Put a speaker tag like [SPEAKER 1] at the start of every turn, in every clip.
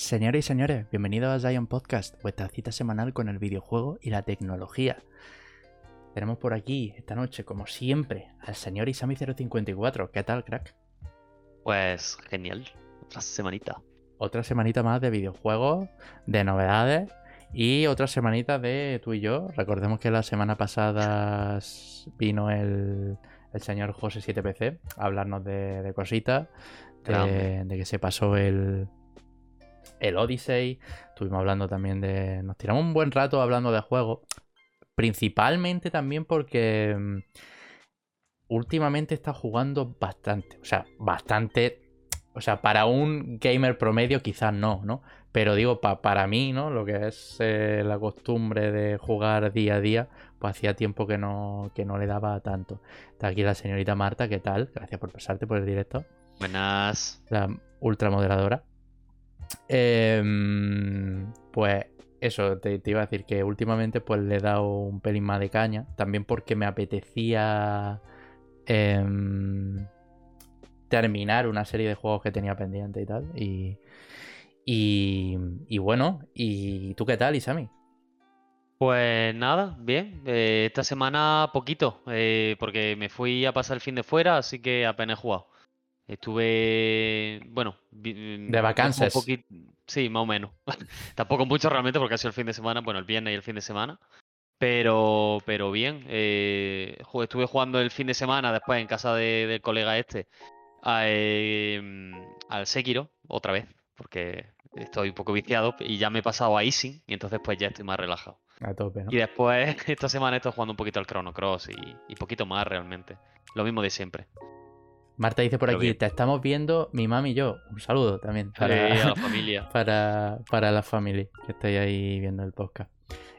[SPEAKER 1] Señores y señores, bienvenidos a Zion Podcast, vuestra cita semanal con el videojuego y la tecnología. Tenemos por aquí esta noche, como siempre, al señor Isami054. ¿Qué tal, crack?
[SPEAKER 2] Pues genial, otra semanita.
[SPEAKER 1] Otra semanita más de videojuegos, de novedades y otra semanita de tú y yo. Recordemos que la semana pasada vino el, señor José 7PC a hablarnos de, cositas, de, que se pasó el, el Odyssey. Estuvimos hablando también de. Nos tiramos un buen rato hablando de juegos. Principalmente también porque mm, últimamente está jugando bastante. O sea, bastante. O sea, para un gamer promedio quizás no, ¿no? Pero digo, para mí, ¿no? Lo que es eh, la costumbre de jugar día a día, pues hacía tiempo que no, que no le daba tanto. Está aquí la señorita Marta, ¿qué tal? Gracias por pasarte por el directo.
[SPEAKER 2] Buenas.
[SPEAKER 1] La ultra Em, pues eso, te, iba a decir que últimamente pues le he dado un pelín más de caña. También porque me apetecía em, terminar una serie de juegos que tenía pendiente y tal. Y, y, bueno, ¿y tú qué tal, Isami?
[SPEAKER 2] Pues nada, bien. Eh, esta semana poquito, eh, porque me fui a pasar el fin de fuera, así que apenas he jugado. Estuve, bueno,
[SPEAKER 1] mm, de vacaciones.
[SPEAKER 2] Sí, más o menos. Tampoco mucho realmente porque ha sido el fin de semana, bueno, el viernes y el fin de semana. Pero, pero bien, eh, estuve jugando el fin de semana después en casa del colega este em, al Sekiro otra vez, porque estoy un poco viciado y ya me he pasado a Easing y entonces pues ya estoy más relajado.
[SPEAKER 1] A tope, ¿no?
[SPEAKER 2] Y después esta semana estoy jugando un poquito al Chrono Cross y, y poquito más realmente. Lo mismo de siempre.
[SPEAKER 1] Marta dice por aquí, te estamos viendo mi mami y yo. Un saludo también
[SPEAKER 2] para la familia.
[SPEAKER 1] Para, para la familia que estáis ahí viendo el podcast.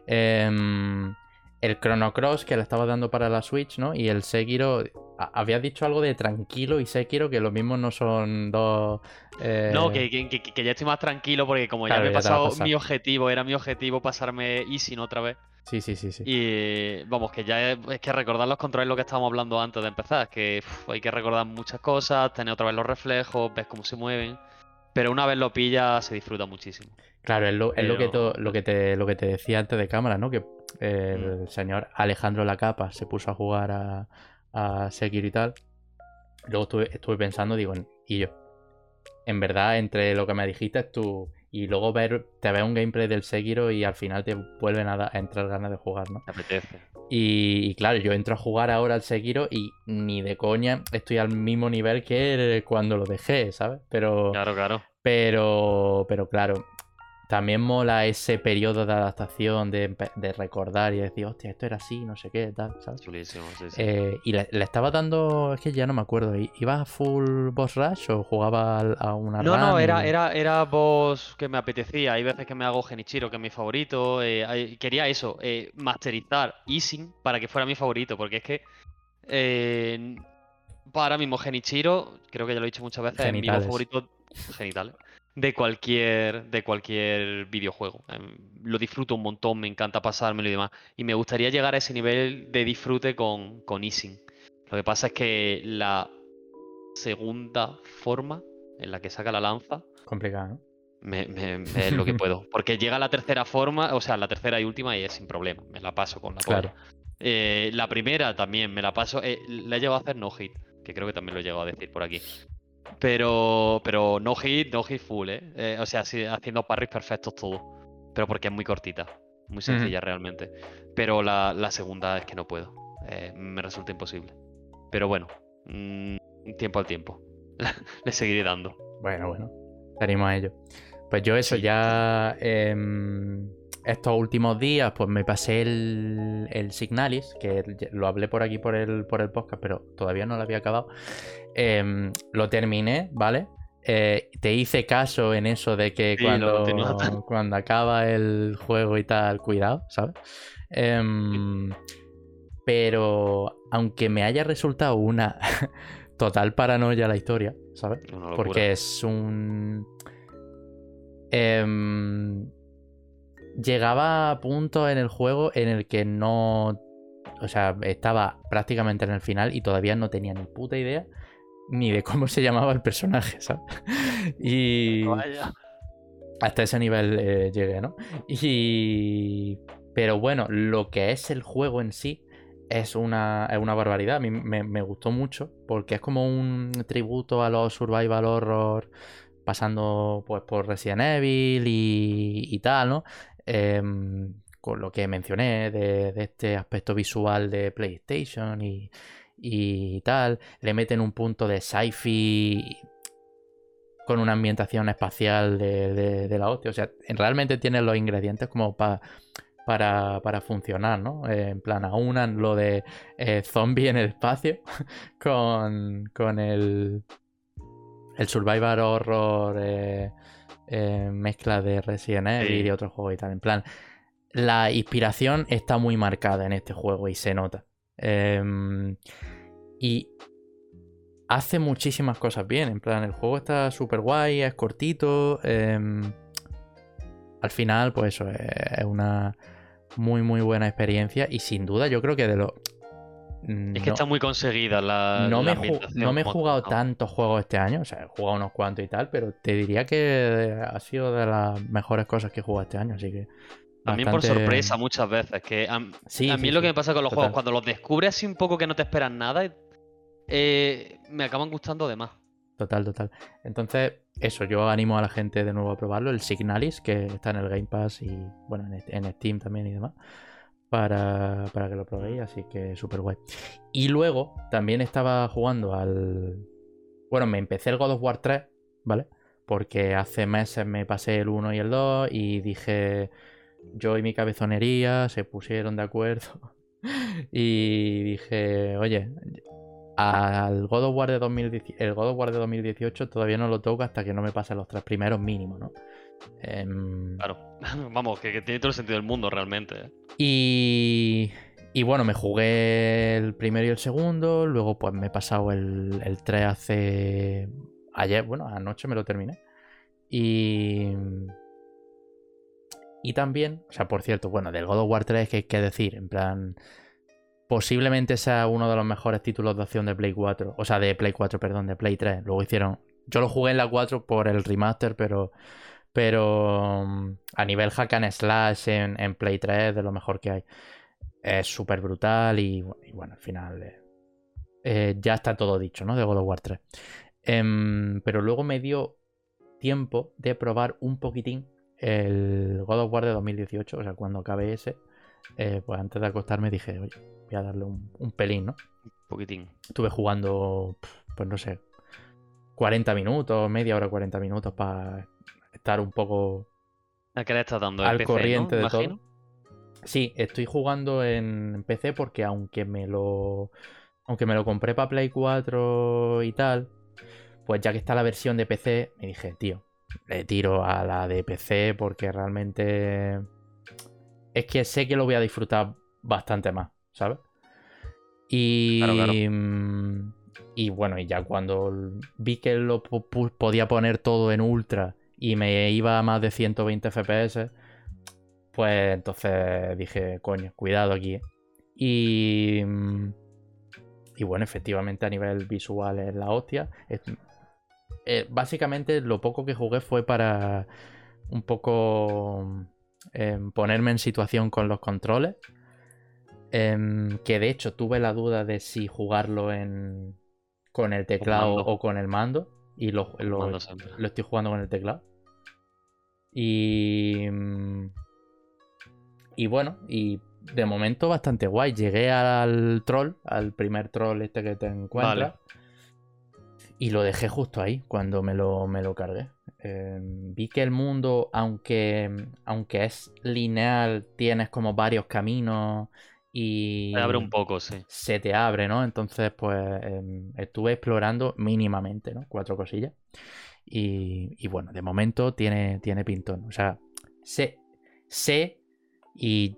[SPEAKER 1] Em, el Chrono Cross que le estaba dando para la Switch, ¿no? Y el Sekiro. Habías dicho algo de tranquilo y Sekiro, que lo mismo no son dos.
[SPEAKER 2] Eh, no, que, ya estoy más tranquilo porque como ya me he pasado mi objetivo, era mi objetivo pasarme Easy otra vez.
[SPEAKER 1] Sí, sí, sí, sí.
[SPEAKER 2] Y vamos, que ya es, que recordar los controles lo que estábamos hablando antes de empezar, que hay que recordar muchas cosas, tener otra vez los reflejos, ves cómo se mueven. Pero una vez lo pillas, se disfruta muchísimo.
[SPEAKER 1] Claro, es lo, que, lo, que, te, lo que te decía antes de cámara, ¿no? Que el mm. señor Alejandro Lacapa se puso a jugar a, a Sekiro y tal. Luego estuve, estuve pensando, digo, y yo, en verdad, entre lo que me dijiste, tú y luego ver, te ves un gameplay del Sekiro y al final te vuelven a, entrar ganas de jugar, ¿no?
[SPEAKER 2] Te apetece.
[SPEAKER 1] Y, claro, yo entro a jugar ahora al Sekiro y ni de coña estoy al mismo nivel que cuando lo dejé, ¿sabes? Pero.
[SPEAKER 2] Claro, claro.
[SPEAKER 1] Pero, pero claro, también mola ese periodo de adaptación, de, recordar y decir, hostia, esto era así, no sé qué, tal, ¿sabes?
[SPEAKER 2] Chulísimo, sí, sí.
[SPEAKER 1] Eh, y le, estaba dando, es que ya no me acuerdo, ¿ibas a full boss rush o jugaba a una
[SPEAKER 2] No, no, era, era, era boss que me apetecía. Hay veces que me hago Genichiro, que es mi favorito. Eh, quería eso, eh, masterizar Easing para que fuera mi favorito, porque es que eh, para mismo Genichiro, creo que ya lo he dicho muchas veces, es mi favorito genital de cualquier, de cualquier videojuego. Em, lo disfruto un montón, me encanta pasármelo y demás. Y me gustaría llegar a ese nivel de disfrute con, con Easing. Lo que pasa es que la segunda forma en la que saca la lanza.
[SPEAKER 1] Complicada, ¿no?
[SPEAKER 2] Me, es lo que puedo. Porque llega la tercera forma, o sea, la tercera y última y es sin problema. Me la paso con la claro. Eh, la primera también me la paso. Eh, la he llegado a hacer no hit, que creo que también lo he llegado a decir por aquí. Pero, pero no hit, no hit full, ¿eh? eh o sea, haciendo parries perfectos todo. Pero porque es muy cortita. Muy sencilla realmente. Pero la, segunda es que no puedo. Eh, me resulta imposible. Pero bueno, mm, tiempo al tiempo. Le seguiré dando.
[SPEAKER 1] Bueno, bueno. Tenemos a ello. Pues yo eso ya... Em, estos últimos días, pues me pasé el, el, Signalis, que lo hablé por aquí por el, por el podcast, pero todavía no lo había acabado. Em, lo terminé, ¿vale? Eh, te hice caso en eso de que cuando, cuando acaba el juego y tal, cuidado, ¿sabes? Em, pero aunque me haya resultado una total paranoia la historia, ¿sabes? Porque es un... Llegaba a punto en el juego en el que no... O sea, estaba prácticamente en el final y todavía no tenía ni puta idea ni de cómo se llamaba el personaje, ¿sabes? Y, hasta ese nivel eh, llegué, ¿no? Y... Pero bueno, lo que es el juego en sí es una, es una barbaridad. A mí me, gustó mucho porque es como un tributo a los survival horror pasando pues por Resident Evil y, tal, ¿no? Em, con lo que mencioné de, este aspecto visual de PlayStation y, y tal. Le meten un punto de sci-fi con una ambientación espacial de, la hostia. O sea, realmente tiene los ingredientes como para para, funcionar, ¿no? En plan, aunan lo de eh, zombie en el espacio con, con el, el survival horror eh, mezcla de Resident Evil y otros juegos y tal. En plan, la inspiración está muy marcada en este juego y se nota. Em, y hace muchísimas cosas bien. En plan, el juego está súper guay, es cortito. Em, al final, pues eso, es una muy, muy buena experiencia. Y sin duda, yo creo que de lo.
[SPEAKER 2] Es que está muy conseguida la.
[SPEAKER 1] No me, no me he jugado tantos juegos este año, o sea, he jugado unos cuantos y tal, pero te diría que ha sido de las mejores cosas que he jugado este año, así que.
[SPEAKER 2] También por sorpresa muchas veces, que a, mí lo que me pasa con los juegos, cuando los descubres así un poco que no te esperan nada, eh, me acaban gustando de más.
[SPEAKER 1] Total, total. Entonces, eso, yo animo a la gente de nuevo a probarlo, el Signalis, que está en el Game Pass y bueno, en Steam también y demás, para, que lo probéis, así que súper guay. Y luego también estaba jugando al... Bueno, me empecé el God of War 3, ¿vale? Porque hace meses me pasé el 1 y el 2 y dije, yo y mi cabezonería se pusieron de acuerdo y dije, oye, al God of War de 2018, el God of War de 2018 todavía no lo toco hasta que no me pasen los tres primeros mínimos, ¿no?
[SPEAKER 2] Em, claro, vamos, que, tiene todo el sentido del mundo realmente. ¿eh?
[SPEAKER 1] Y, y bueno, me jugué el primero y el segundo, luego pues me he pasado el, el 3 hace... Ayer, bueno, anoche me lo terminé. Y... Y también, o sea, por cierto, bueno, del God of War 3, que hay que decir? En plan, posiblemente sea uno de los mejores títulos de acción de Play 4. O sea, de Play 4, perdón, de Play 3. Luego hicieron. Yo lo jugué en la 4 por el remaster, pero. Pero mm, a nivel hack and slash en, Play 3 de lo mejor que hay. Es súper brutal y, bueno, al final eh, eh, ya está todo dicho, ¿no? De God of War 3. Em, pero luego me dio tiempo de probar un poquitín el God of War de 2018, o sea, cuando acabé ese, eh, pues antes de acostarme dije, oye, voy a darle un, pelín, ¿no?
[SPEAKER 2] Un poquitín.
[SPEAKER 1] Estuve jugando, pues no sé, 40 minutos, media hora, 40 minutos para estar un poco
[SPEAKER 2] ¿A qué le estás dando?
[SPEAKER 1] al corriente de todo. Sí, estoy jugando en PC porque aunque me lo aunque me lo compré para Play 4 y tal, pues ya que está la versión de PC, me dije, tío, le tiro a la de PC porque realmente es que sé que lo voy a disfrutar bastante más. ¿sabes? Y, mm, y bueno, y ya cuando vi que lo podía poner todo en ultra y me iba a más de 120 FPS, pues entonces dije, coño, cuidado aquí. Y, mm, y bueno, efectivamente a nivel visual es la hostia. Eh, básicamente lo poco que jugué fue para un poco em, ponerme en situación con los controles Em, que de hecho tuve la duda de si jugarlo en, con el teclado o con el mando. Y lo, lo, estoy jugando con el teclado. Y. Mm, y bueno, y de momento bastante guay. Llegué al troll, al primer troll este que te encuentras. Y lo dejé justo ahí cuando me lo, me lo cargué. Em, vi que el mundo, aunque, aunque es lineal, tienes como varios caminos y...
[SPEAKER 2] Se abre un poco, sí.
[SPEAKER 1] Se te abre, ¿no? Entonces, pues em, estuve explorando mínimamente, ¿no? Cuatro cosillas. Y, bueno, de momento tiene, tiene pintón. O sea, sé, sé y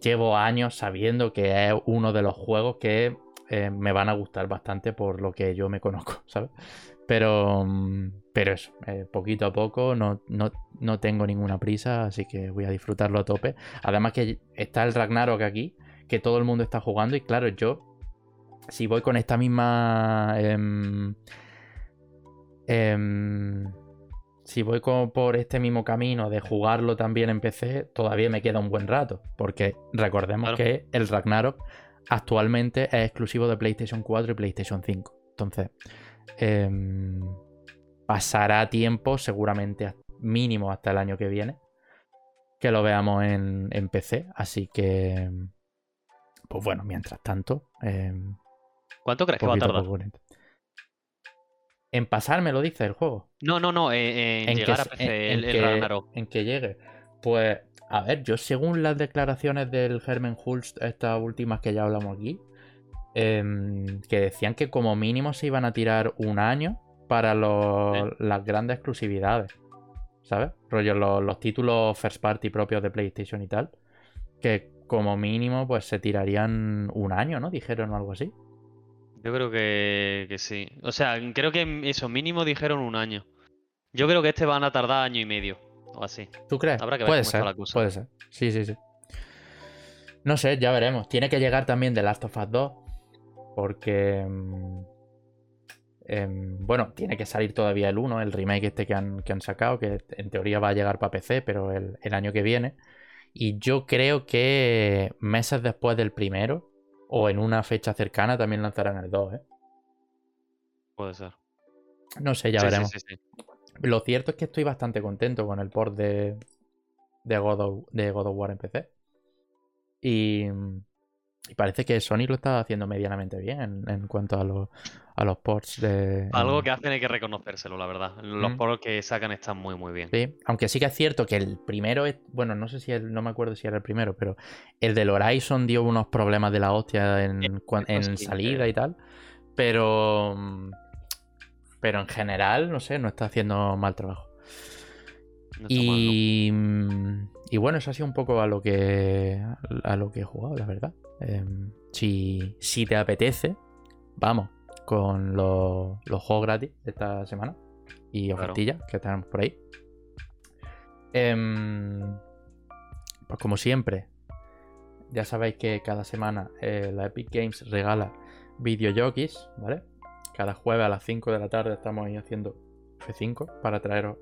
[SPEAKER 1] llevo años sabiendo que es uno de los juegos que eh, me van a gustar bastante por lo que yo me conozco, ¿sabes? Pero, mm, pero eso, eh, poquito a poco, no, no, no, tengo ninguna prisa, así que voy a disfrutarlo a tope. Además que está el Ragnarok aquí, que todo el mundo está jugando. Y claro, yo, si voy con esta misma... Em, em, si voy como por este mismo camino de jugarlo también en PC, todavía me queda un buen rato. Porque recordemos
[SPEAKER 2] Claro.
[SPEAKER 1] que el Ragnarok actualmente es exclusivo de PlayStation 4 y PlayStation 5. Entonces, em, pasará tiempo, seguramente mínimo hasta el año que viene, que lo veamos en, en PC. Así que, pues bueno, mientras tanto, em,
[SPEAKER 2] ¿Cuánto crees que va a tardar?
[SPEAKER 1] En pasarme lo dice el juego.
[SPEAKER 2] No, no, no, eh, en,
[SPEAKER 1] En
[SPEAKER 2] llegar
[SPEAKER 1] que
[SPEAKER 2] a PC
[SPEAKER 1] en-
[SPEAKER 2] el,
[SPEAKER 1] en
[SPEAKER 2] el
[SPEAKER 1] que-
[SPEAKER 2] Ragnarok.
[SPEAKER 1] en que llegue. Pues, a ver, yo según las declaraciones del Hermen Hulst, estas últimas que ya hablamos aquí, em, que decían que como mínimo se iban a tirar un año para los- las grandes exclusividades. ¿Sabes? Rollo, los, los títulos first party propios de PlayStation y tal. Que como mínimo, pues se tirarían un año, ¿no? Dijeron o algo así.
[SPEAKER 2] Yo creo que, que sí. O sea, creo que eso mínimo dijeron un año. Yo creo que este van a tardar año y medio o así.
[SPEAKER 1] ¿Tú crees?
[SPEAKER 2] Habrá que ver
[SPEAKER 1] puede
[SPEAKER 2] cómo está
[SPEAKER 1] ser,
[SPEAKER 2] la cosa.
[SPEAKER 1] puede ser. Sí, sí, sí. No sé, ya veremos. Tiene que llegar también The Last of Us 2. Porque. mm, em, bueno, tiene que salir todavía el 1, el remake este que han, que han sacado, que en teoría va a llegar para PC, pero el, el año que viene. Y yo creo que meses después del primero, o en una fecha cercana, también lanzarán el 2, ¿eh?
[SPEAKER 2] Puede ser.
[SPEAKER 1] No sé, ya
[SPEAKER 2] Sí,
[SPEAKER 1] veremos.
[SPEAKER 2] sí, sí.
[SPEAKER 1] Lo cierto es que estoy bastante contento con el port de, de, God, of, de God of War en PC. Y, y parece que Sony lo está haciendo medianamente bien en, cuanto a, los a los ports de...
[SPEAKER 2] Algo que hacen hay que reconocérselo, la verdad. Los
[SPEAKER 1] Mm.
[SPEAKER 2] poros que sacan están muy, muy bien.
[SPEAKER 1] Sí, aunque sí que es cierto que el primero, es, bueno, no sé si el- no me acuerdo si era el primero, pero el del Horizon dio unos problemas de la hostia en,
[SPEAKER 2] eso
[SPEAKER 1] en
[SPEAKER 2] sí,
[SPEAKER 1] salida
[SPEAKER 2] eh.
[SPEAKER 1] y tal, pero mm, pero en general, no sé, no está haciendo mal trabajo. Mm, y bueno, eso ha sido un poco a lo que a lo que he jugado, la verdad. Em, si, si te apetece, vamos con los, los juegos gratis de esta semana y
[SPEAKER 2] Claro.
[SPEAKER 1] ofertillas que tenemos por ahí. Em, pues como siempre, ya sabéis que cada semana eh, la Epic Games regala videojockeys, ¿vale? Cada jueves a las 5 de la tarde estamos ahí haciendo F5 para traeros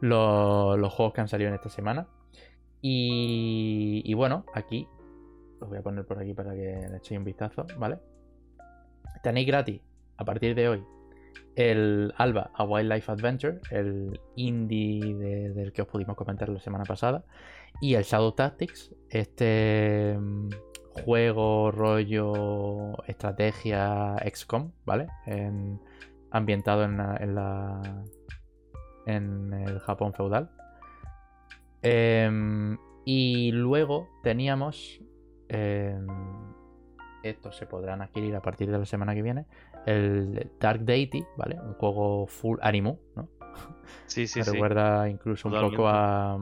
[SPEAKER 1] los, los juegos que han salido en esta semana. Y, bueno, aquí os voy a poner por aquí para que le echéis un vistazo, ¿vale? Tenéis gratis a partir de hoy el Alba a Wildlife Adventure, el indie de- del que os pudimos comentar la semana pasada, y el Shadow Tactics, este mm, juego rollo estrategia XCOM, ¿vale? En- ambientado en en la- en el Japón feudal. Em, y luego teníamos em, estos se podrán adquirir a partir de la semana que viene. El Dark Deity, ¿vale? Un juego full Animu, ¿no?
[SPEAKER 2] Sí, sí,
[SPEAKER 1] Me
[SPEAKER 2] sí.
[SPEAKER 1] recuerda incluso un poco a,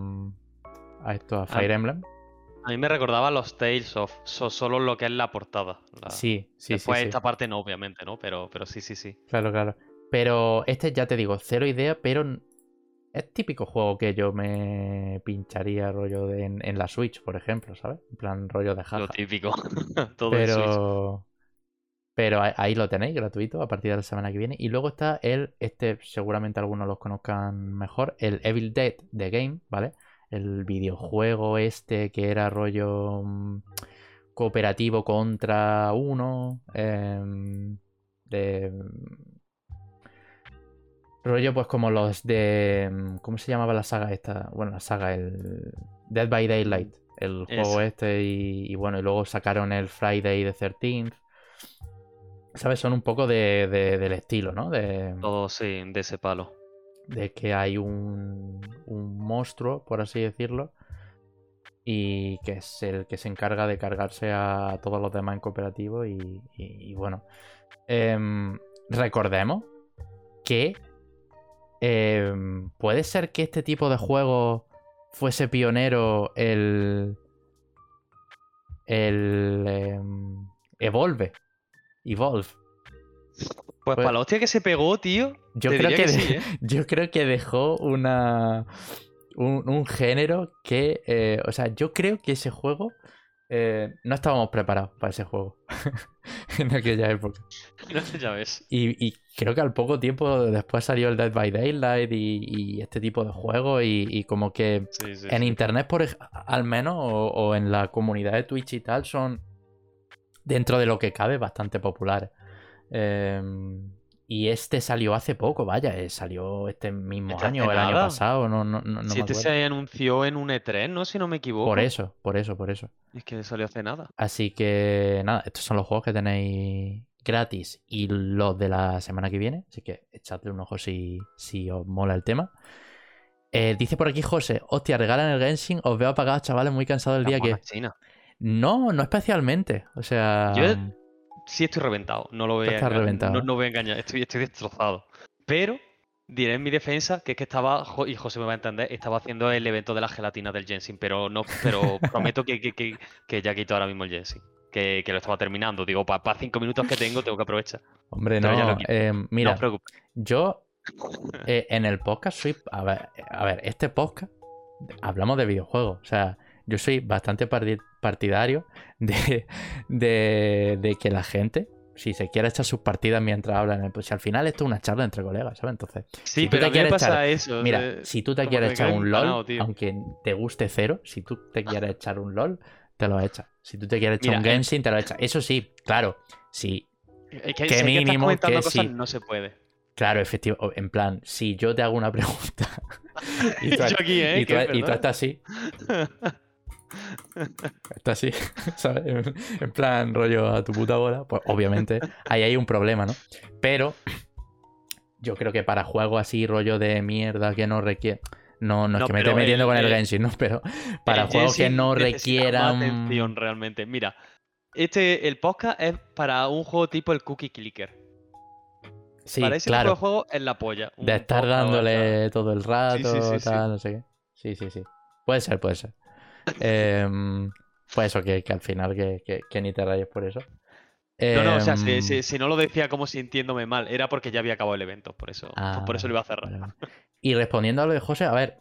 [SPEAKER 1] a esto, a Fire Emblem.
[SPEAKER 2] A mí me recordaba los Tales of, so- solo lo que es la portada. la-
[SPEAKER 1] Sí, sí, sí.
[SPEAKER 2] Después
[SPEAKER 1] sí.
[SPEAKER 2] esta parte no, obviamente, ¿no? Pero, pero sí, sí, sí.
[SPEAKER 1] Claro, claro. Pero este ya te digo, cero idea, pero es típico juego que yo me pincharía rollo de- en, en la Switch, por ejemplo, ¿sabes? En plan rollo de
[SPEAKER 2] Lo
[SPEAKER 1] jaja.
[SPEAKER 2] típico. Todo.
[SPEAKER 1] Pero. Pero ahí- ahí lo tenéis, gratuito, a partir de la semana que viene. Y luego está el, este seguramente algunos los conozcan mejor, el Evil Dead The Game, ¿vale? El videojuego este que era rollo mm, cooperativo contra uno. em, de. Rollo, pues como los de. mm, ¿Cómo se llamaba la saga esta? Bueno, la saga, el. Dead by Daylight. El juego este. Y, y bueno, y luego sacaron el Friday the 13th. ¿Sabes? Son un poco de, de- del estilo, ¿no? De,
[SPEAKER 2] Todo, sí, de ese palo.
[SPEAKER 1] de que hay un, un monstruo, por así decirlo, y que es el que se encarga de cargarse a todos los demás en cooperativo. Y, y- y bueno, Em, recordemos que em, puede ser que este tipo de juego fuese pionero el. El. em, Evolve. Evolve.
[SPEAKER 2] Pues,
[SPEAKER 1] Pues-
[SPEAKER 2] para la hostia que se pegó, tío.
[SPEAKER 1] Yo
[SPEAKER 2] te
[SPEAKER 1] creo
[SPEAKER 2] diría
[SPEAKER 1] que,
[SPEAKER 2] que
[SPEAKER 1] de-
[SPEAKER 2] sí, ¿eh?
[SPEAKER 1] yo creo que dejó una un, un género que, eh, o sea, yo creo que ese juego eh, no estábamos preparados para ese juego en aquella época.
[SPEAKER 2] ya ves.
[SPEAKER 1] Y, y creo que al poco tiempo después salió el Dead by Daylight y, y este tipo de juegos y, y como que
[SPEAKER 2] Sí, sí,
[SPEAKER 1] en
[SPEAKER 2] sí.
[SPEAKER 1] internet por al menos o, o en la comunidad de Twitch y tal son dentro de lo que cabe bastante populares. Em, y este salió hace poco, vaya, eh, salió este mismo
[SPEAKER 2] Este
[SPEAKER 1] año el año pasado, no, no, no, no
[SPEAKER 2] si
[SPEAKER 1] me
[SPEAKER 2] este se anunció en un E3, ¿no? Si no me equivoco.
[SPEAKER 1] Por eso, por eso, por eso.
[SPEAKER 2] Es que salió hace nada.
[SPEAKER 1] Así que nada, estos son los juegos que tenéis gratis y los de la semana que viene. Así que echadle un ojo si, si os mola el tema. Eh, dice por aquí José, hostia, regalan el Genshin, os veo apagados, chavales, muy cansado el día que...
[SPEAKER 2] china.
[SPEAKER 1] No, no especialmente. O sea...
[SPEAKER 2] Yo- Sí estoy reventado, no lo voy a
[SPEAKER 1] reventado,
[SPEAKER 2] no, no voy a engañar, estoy, estoy destrozado. Pero diré en mi defensa que es que estaba, y José me va a entender, estaba haciendo el evento de la gelatina del Jensin, pero no, pero prometo que, que, que, que ya quito ahora mismo el Jensin. Que, que lo estaba terminando. Digo, para cinco minutos que tengo, tengo que aprovechar.
[SPEAKER 1] Hombre,
[SPEAKER 2] pero
[SPEAKER 1] no. eh,
[SPEAKER 2] No
[SPEAKER 1] mira,
[SPEAKER 2] os preocupéis.
[SPEAKER 1] yo eh, en el podcast soy... A ver, a ver, este podcast hablamos de videojuegos. O sea, yo soy bastante parti- partidario de, de, de que la gente, si se quiere echar sus partidas mientras hablan, pues si al final esto es una charla entre colegas, ¿sabes? Entonces,
[SPEAKER 2] Sí,
[SPEAKER 1] si tú
[SPEAKER 2] pero
[SPEAKER 1] te quieres
[SPEAKER 2] pasa
[SPEAKER 1] echar-
[SPEAKER 2] eso.
[SPEAKER 1] mira,
[SPEAKER 2] eh,
[SPEAKER 1] si tú te
[SPEAKER 2] como
[SPEAKER 1] quieres echar un LOL,
[SPEAKER 2] tío.
[SPEAKER 1] aunque te guste cero, si tú te quieres echar un LOL, te lo echas. Si tú te quieres echar
[SPEAKER 2] Mira,
[SPEAKER 1] un
[SPEAKER 2] eh,
[SPEAKER 1] Genshin, te lo echas. Eso sí, claro, sí,
[SPEAKER 2] Es que
[SPEAKER 1] que
[SPEAKER 2] si que
[SPEAKER 1] mínimo que
[SPEAKER 2] cosas,
[SPEAKER 1] sí.
[SPEAKER 2] no se puede.
[SPEAKER 1] Claro, efectivo. En plan, si yo te hago una pregunta y tú,
[SPEAKER 2] ¿eh?
[SPEAKER 1] y tú- estás así, estás así, ¿sabes? En, plan, rollo a tu puta bola, pues obviamente ahí hay un problema, ¿no? Pero yo creo que para juegos así, rollo de mierda que no requiere. No, no, es
[SPEAKER 2] No,
[SPEAKER 1] que me esté metiendo
[SPEAKER 2] el-
[SPEAKER 1] con el
[SPEAKER 2] el-
[SPEAKER 1] Genshin, ¿no? Pero para juegos que no requieran.
[SPEAKER 2] atención realmente. Mira, este, el podcast es para un juego tipo el Cookie Clicker.
[SPEAKER 1] Sí,
[SPEAKER 2] para ese
[SPEAKER 1] claro.
[SPEAKER 2] tipo de juego es la polla.
[SPEAKER 1] De estar dándole todo el rato,
[SPEAKER 2] sí, sí, sí.
[SPEAKER 1] tal, no sé qué. Sí, sí, sí. Puede ser, puede ser. Em, pues eso, que, que al final que, que- que ni te rayes por eso.
[SPEAKER 2] No, no, o sea, si,
[SPEAKER 1] Em,
[SPEAKER 2] si- si no lo decía como sintiéndome mal, era porque ya había acabado el evento, por eso,
[SPEAKER 1] ah,
[SPEAKER 2] por eso lo iba a cerrar.
[SPEAKER 1] vale. Y respondiendo a lo de José, a ver,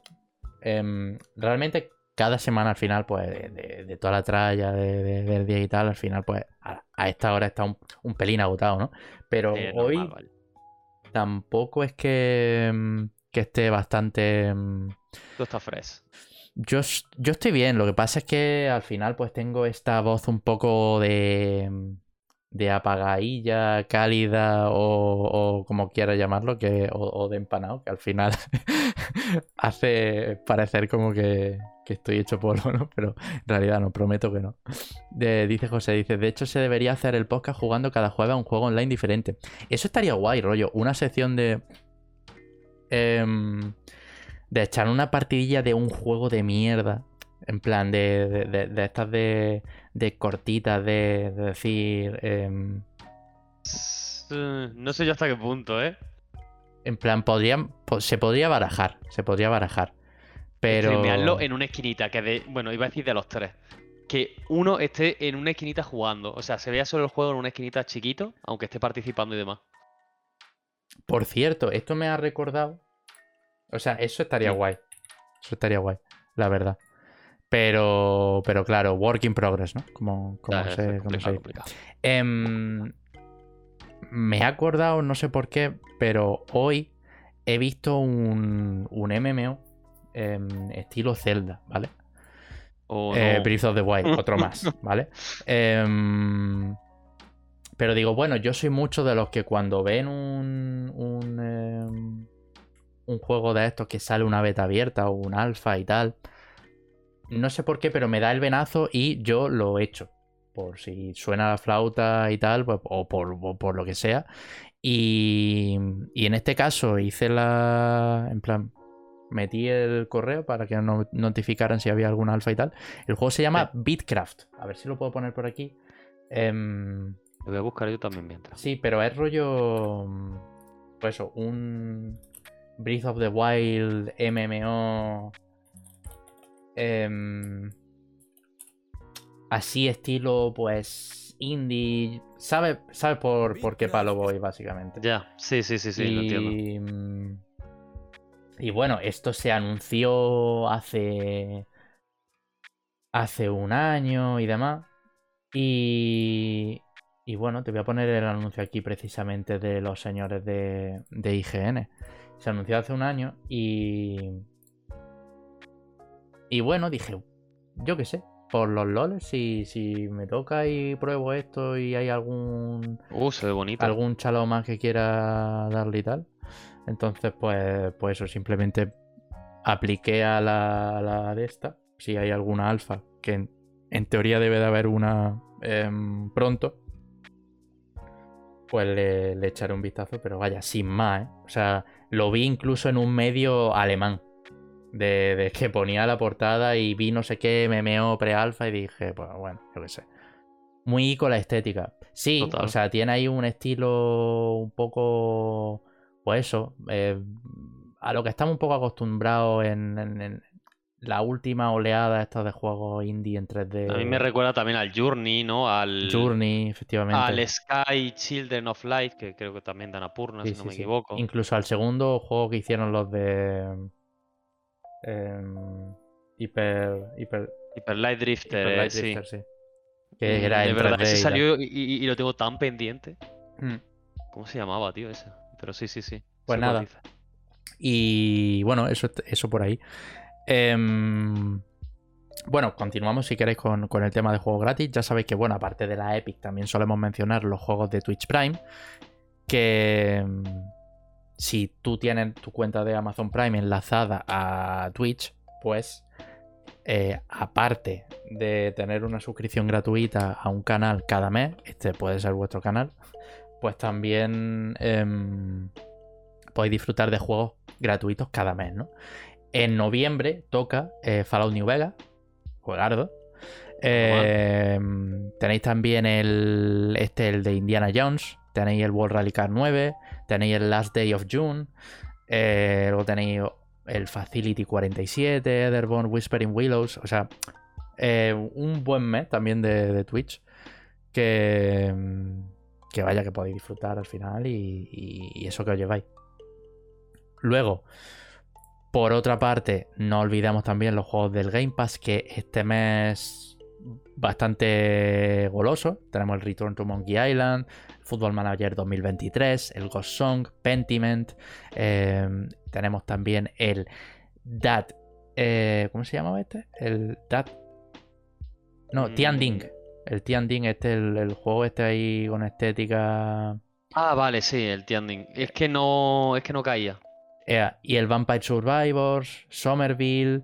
[SPEAKER 1] em, realmente cada semana al final, pues, de, de- de toda la tralla de- de- del día y tal, al final, pues, a, a esta hora está un, un pelín agotado, ¿no? Pero
[SPEAKER 2] Eh,
[SPEAKER 1] hoy
[SPEAKER 2] normal, vale.
[SPEAKER 1] tampoco es que, que esté bastante...
[SPEAKER 2] Tú estás fresh.
[SPEAKER 1] Yo, yo estoy bien, lo que pasa es que al final pues tengo esta voz un poco de, de apagadilla, cálida o, o como quieras llamarlo, que, o, de empanado, que al final hace parecer como que, que estoy hecho polvo, ¿no? Pero en realidad no, prometo que no. Dice José, dice, de hecho se debería hacer el podcast jugando cada jueves a un juego online diferente. Eso estaría guay, rollo, una sección de... em, de echar una partidilla de un juego de mierda. En plan, de, de, de- de estas de, de cortitas, de, de decir. em,
[SPEAKER 2] eh, No sé yo hasta qué punto, ¿eh?
[SPEAKER 1] en plan, podrían, po- se podría barajar. Se podría barajar. Pero.
[SPEAKER 2] En una esquinita, que de. Bueno, iba a decir de los tres. Que uno esté en una esquinita jugando. O sea, se vea solo el juego en una esquinita chiquito, aunque esté participando y demás.
[SPEAKER 1] Por cierto, esto me ha recordado. O sea, eso estaría
[SPEAKER 2] Sí.
[SPEAKER 1] guay. Eso estaría guay, la verdad. Pero. Pero claro, work in progress, ¿no? Como, como
[SPEAKER 2] Claro,
[SPEAKER 1] se, como se. Em, me he acordado, no sé por qué, pero hoy he visto un, un MMO em, estilo Zelda, ¿vale?
[SPEAKER 2] O
[SPEAKER 1] Eh. Breath of the Wild, otro más, ¿vale? Em, pero digo, bueno, yo soy mucho de los que cuando ven un, un, un juego de estos que sale una beta abierta o un alfa y tal, no sé por qué, pero me da el venazo y yo lo echo. Por si suena la flauta y tal, pues, o, por, o por lo que sea. Y, y en este caso hice la. En plan, metí el correo para que nos notificaran si había algún alfa y tal. El juego se llama Bitcraft. A ver si lo puedo poner por aquí. Em,
[SPEAKER 2] Lo voy a buscar yo también mientras.
[SPEAKER 1] sí, pero es rollo. mm, Pues eso, un Breath of the Wild MMO. em, así estilo, pues, indie. ¿Sabes sabe por, por qué palo voy, básicamente?
[SPEAKER 2] Ya, sí, sí, sí, sí, lo entiendo.
[SPEAKER 1] y, y bueno, esto se anunció hace. Hace un año y demás. Y. y bueno, te voy a poner el anuncio aquí precisamente de los señores de, de IGN. Se anunció hace un año y. Y bueno, dije, yo qué sé, por los loles, si, si me toca y pruebo esto y hay algún.
[SPEAKER 2] Uh, se ve bonito.
[SPEAKER 1] algún chalo más que quiera darle y tal. Entonces, pues, pues eso, simplemente apliqué a la, a la de esta. Si hay alguna alfa, que en, en teoría debe de haber una em, pronto. Pues le, le echaré un vistazo, pero vaya, sin más, ¿eh? O sea, lo vi incluso en un medio alemán. De, de que ponía la portada y vi no sé qué, MMO pre-alfa y dije, pues bueno, yo qué sé. Muy con la estética. Sí,
[SPEAKER 2] Total.
[SPEAKER 1] o sea, tiene ahí un estilo un poco, pues eso, eh, a lo que estamos un poco acostumbrados en, en- en la última oleada esta de juegos indie en 3D.
[SPEAKER 2] A mí me recuerda también al Journey, ¿no? Al,
[SPEAKER 1] Journey, efectivamente.
[SPEAKER 2] al Sky Children of Light, que creo que también dan a Purna,
[SPEAKER 1] Sí,
[SPEAKER 2] si no
[SPEAKER 1] sí,
[SPEAKER 2] me
[SPEAKER 1] sí.
[SPEAKER 2] equivoco.
[SPEAKER 1] Incluso al segundo juego que hicieron los de. em, Hyper. Hyper.
[SPEAKER 2] Hyper Light Drifter,
[SPEAKER 1] Hyper
[SPEAKER 2] eh,
[SPEAKER 1] Light
[SPEAKER 2] sí.
[SPEAKER 1] Drifter, sí. Que
[SPEAKER 2] Mm,
[SPEAKER 1] era
[SPEAKER 2] de
[SPEAKER 1] en
[SPEAKER 2] verdad,
[SPEAKER 1] 3D
[SPEAKER 2] ese
[SPEAKER 1] y
[SPEAKER 2] salió y, lo tengo tan pendiente.
[SPEAKER 1] Mm.
[SPEAKER 2] ¿Cómo se llamaba, tío, ese? Pero sí, sí, sí.
[SPEAKER 1] Pues nada. Y bueno, eso, eso por ahí. Em, bueno, continuamos si queréis con, con el tema de juegos gratis. Ya sabéis que, bueno, aparte de la Epic, también solemos mencionar los juegos de Twitch Prime. Que em, si tú tienes tu cuenta de Amazon Prime enlazada a Twitch, pues eh, aparte de tener una suscripción gratuita a un canal cada mes, este puede ser vuestro canal, pues también em, podéis disfrutar de juegos gratuitos cada mes, ¿no? En noviembre toca eh, Fallout New Vegas, juegardo. Eh, tenéis también el este el de Indiana Jones, tenéis el World Rally Car 9, tenéis el Last Day of June, eh, luego tenéis el Facility 47, Etherborn, Whispering Willows, o sea, eh, un buen mes también de, de Twitch que, que vaya que podéis disfrutar al final y, y- y eso que os lleváis. Luego, por otra parte, no olvidemos también los juegos del Game Pass, que este mes bastante goloso. Tenemos el Return to Monkey Island, Football Manager 2023, el Ghost Song, Pentiment. eh, tenemos también el That. eh, ¿Cómo se llamaba este? El That. No,
[SPEAKER 2] Mm.
[SPEAKER 1] Tian Ding. El Tian Ding, este, el, el juego este ahí con estética.
[SPEAKER 2] Ah, vale, sí, el Tianding. Es que no, es que no caía.
[SPEAKER 1] Eh, y el Vampire Survivors, Somerville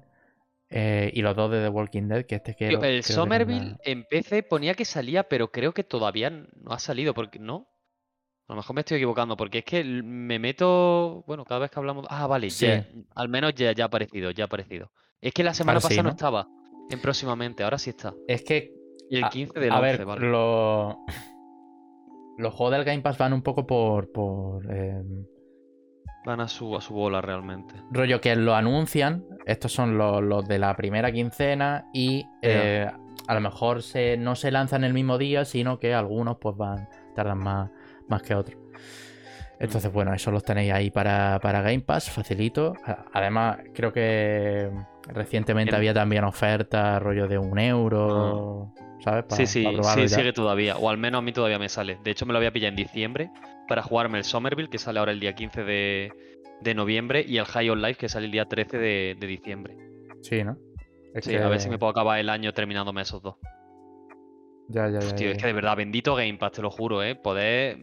[SPEAKER 1] eh, y los dos de The Walking Dead, que este
[SPEAKER 2] Tío,
[SPEAKER 1] quiero.
[SPEAKER 2] el
[SPEAKER 1] que
[SPEAKER 2] Somerville
[SPEAKER 1] tenga-
[SPEAKER 2] en PC ponía que salía, pero creo que todavía no ha salido, porque no. A lo mejor me estoy equivocando, porque es que me meto. Bueno, cada vez que hablamos. Ah, vale,
[SPEAKER 1] Sí.
[SPEAKER 2] ya, al menos ya, ya ha aparecido, ya ha aparecido. Es que la semana
[SPEAKER 1] Ahora sí,
[SPEAKER 2] pasada no
[SPEAKER 1] ¿no?
[SPEAKER 2] estaba en próximamente, ahora sí está.
[SPEAKER 1] Es que,
[SPEAKER 2] Y el
[SPEAKER 1] a,
[SPEAKER 2] 15 del
[SPEAKER 1] a
[SPEAKER 2] 11,
[SPEAKER 1] ver,
[SPEAKER 2] vale.
[SPEAKER 1] lo- los juegos del Game Pass van un poco por, por eh,
[SPEAKER 2] Van a su, a su bola realmente.
[SPEAKER 1] rollo que lo anuncian. Estos son los, los de la primera quincena y eh, a lo mejor se, no se lanzan el mismo día, sino que algunos pues van tardan más, más que otros. Entonces, bueno, eso los tenéis ahí para, para Game Pass, facilito. Además, creo que recientemente
[SPEAKER 2] En-
[SPEAKER 1] había también ofertas, rollo de un euro, ¿sabes? Pa-
[SPEAKER 2] Sí, sí, sí, sigue todavía. O al menos a mí todavía me sale. De hecho, me lo voy a pillar en diciembre para jugarme el Somerville, que sale ahora el día 15 de, de noviembre, y el High on Life, que sale el día 13 de, de diciembre.
[SPEAKER 1] Sí, ¿no? Es
[SPEAKER 2] Sí,
[SPEAKER 1] que-
[SPEAKER 2] a ver si me puedo acabar el año terminándome esos dos.
[SPEAKER 1] Ya, ya, ya,
[SPEAKER 2] Uf, tío,
[SPEAKER 1] ya,
[SPEAKER 2] es
[SPEAKER 1] ya.
[SPEAKER 2] que de verdad, bendito Game Pass, te lo juro, ¿eh? Poder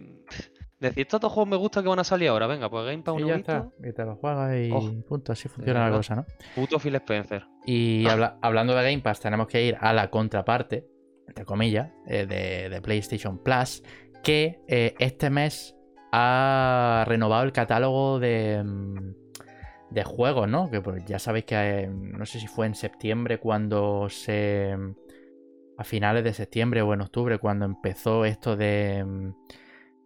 [SPEAKER 2] decir, estos dos juegos me gustan que van a salir ahora. Venga, pues Game Pass
[SPEAKER 1] Y
[SPEAKER 2] un
[SPEAKER 1] ya está. Y te lo juegas y
[SPEAKER 2] Oh,
[SPEAKER 1] punto. Así funciona la cosa, ¿no?
[SPEAKER 2] Puto Phil Spencer.
[SPEAKER 1] Y
[SPEAKER 2] Ah.
[SPEAKER 1] habla- hablando de Game Pass, tenemos que ir a la contraparte, entre comillas, eh, de, de PlayStation Plus, que eh, este mes ha renovado el catálogo de, mm, de juegos, ¿no? Que pues, ya sabéis que eh, no sé si fue en septiembre cuando se. a finales de septiembre o en octubre, cuando empezó esto de. mm,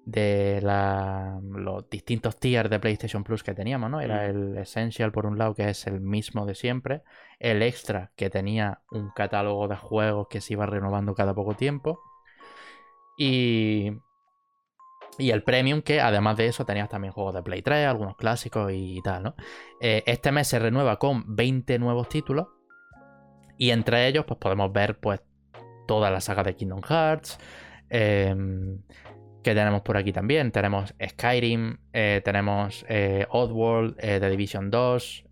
[SPEAKER 1] de la- los distintos tiers de PlayStation Plus que teníamos, ¿no? Era
[SPEAKER 2] Mm.
[SPEAKER 1] el Essential por un lado, que es el mismo de siempre, el Extra, que tenía un catálogo de juegos que se iba renovando cada poco tiempo, y, y el Premium, que además de eso tenías también juegos de Play 3, algunos clásicos y tal, ¿no? Eh, este mes se renueva con 20 nuevos títulos, y entre ellos pues podemos ver pues toda la saga de Kingdom Hearts, Em, que tenemos por aquí también. Tenemos Skyrim, eh, tenemos eh, Oddworld, eh, The Division 2,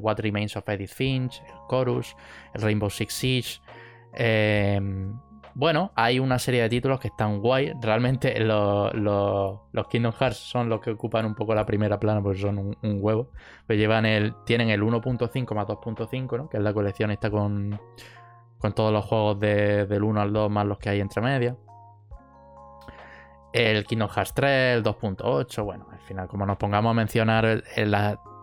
[SPEAKER 1] What Remains of Edith Finch, Chorus, el Rainbow Six Siege. Bueno, hay una serie de títulos que están guay. Realmente los Kingdom Hearts son los que ocupan un poco la primera plana porque son un, huevo. Pues llevan el, tienen el 1.5 más 2.5, ¿no? que es la colección esta con, con todos los juegos del 1 al 2 más los que hay entre medias el Kingdom Hearts 3, el 2.8, bueno, al final como nos pongamos a mencionar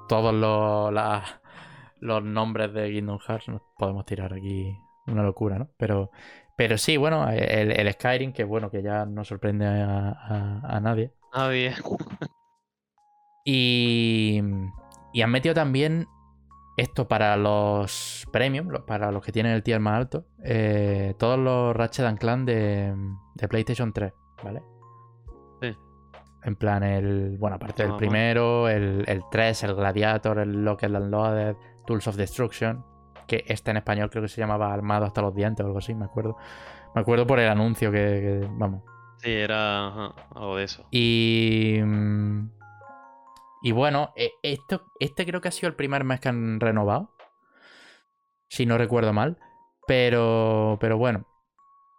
[SPEAKER 1] todos los, nombres de Kingdom Hearts, nos podemos tirar aquí una locura, ¿no? Pero, pero sí, bueno, el, Skyrim, que bueno, que ya no sorprende a, nadie.
[SPEAKER 2] Nadie.
[SPEAKER 1] Y, y han metido también esto para los premium, para los que tienen el tier más alto, eh, todos los Ratchet Clank de, de PlayStation 3, ¿vale? En plan, el. Bueno, aparte del primero, el, el 3, el Gladiator, el Locked and Loaded, Tools of Destruction. Que este en español creo que se llamaba Armado hasta los dientes o algo así, me acuerdo. Me acuerdo por el anuncio que. vamos.
[SPEAKER 2] Sí, era algo de eso.
[SPEAKER 1] Y. Y bueno, e, esto, este creo que ha sido el primer mes que han renovado. Si no recuerdo mal. Pero. Pero bueno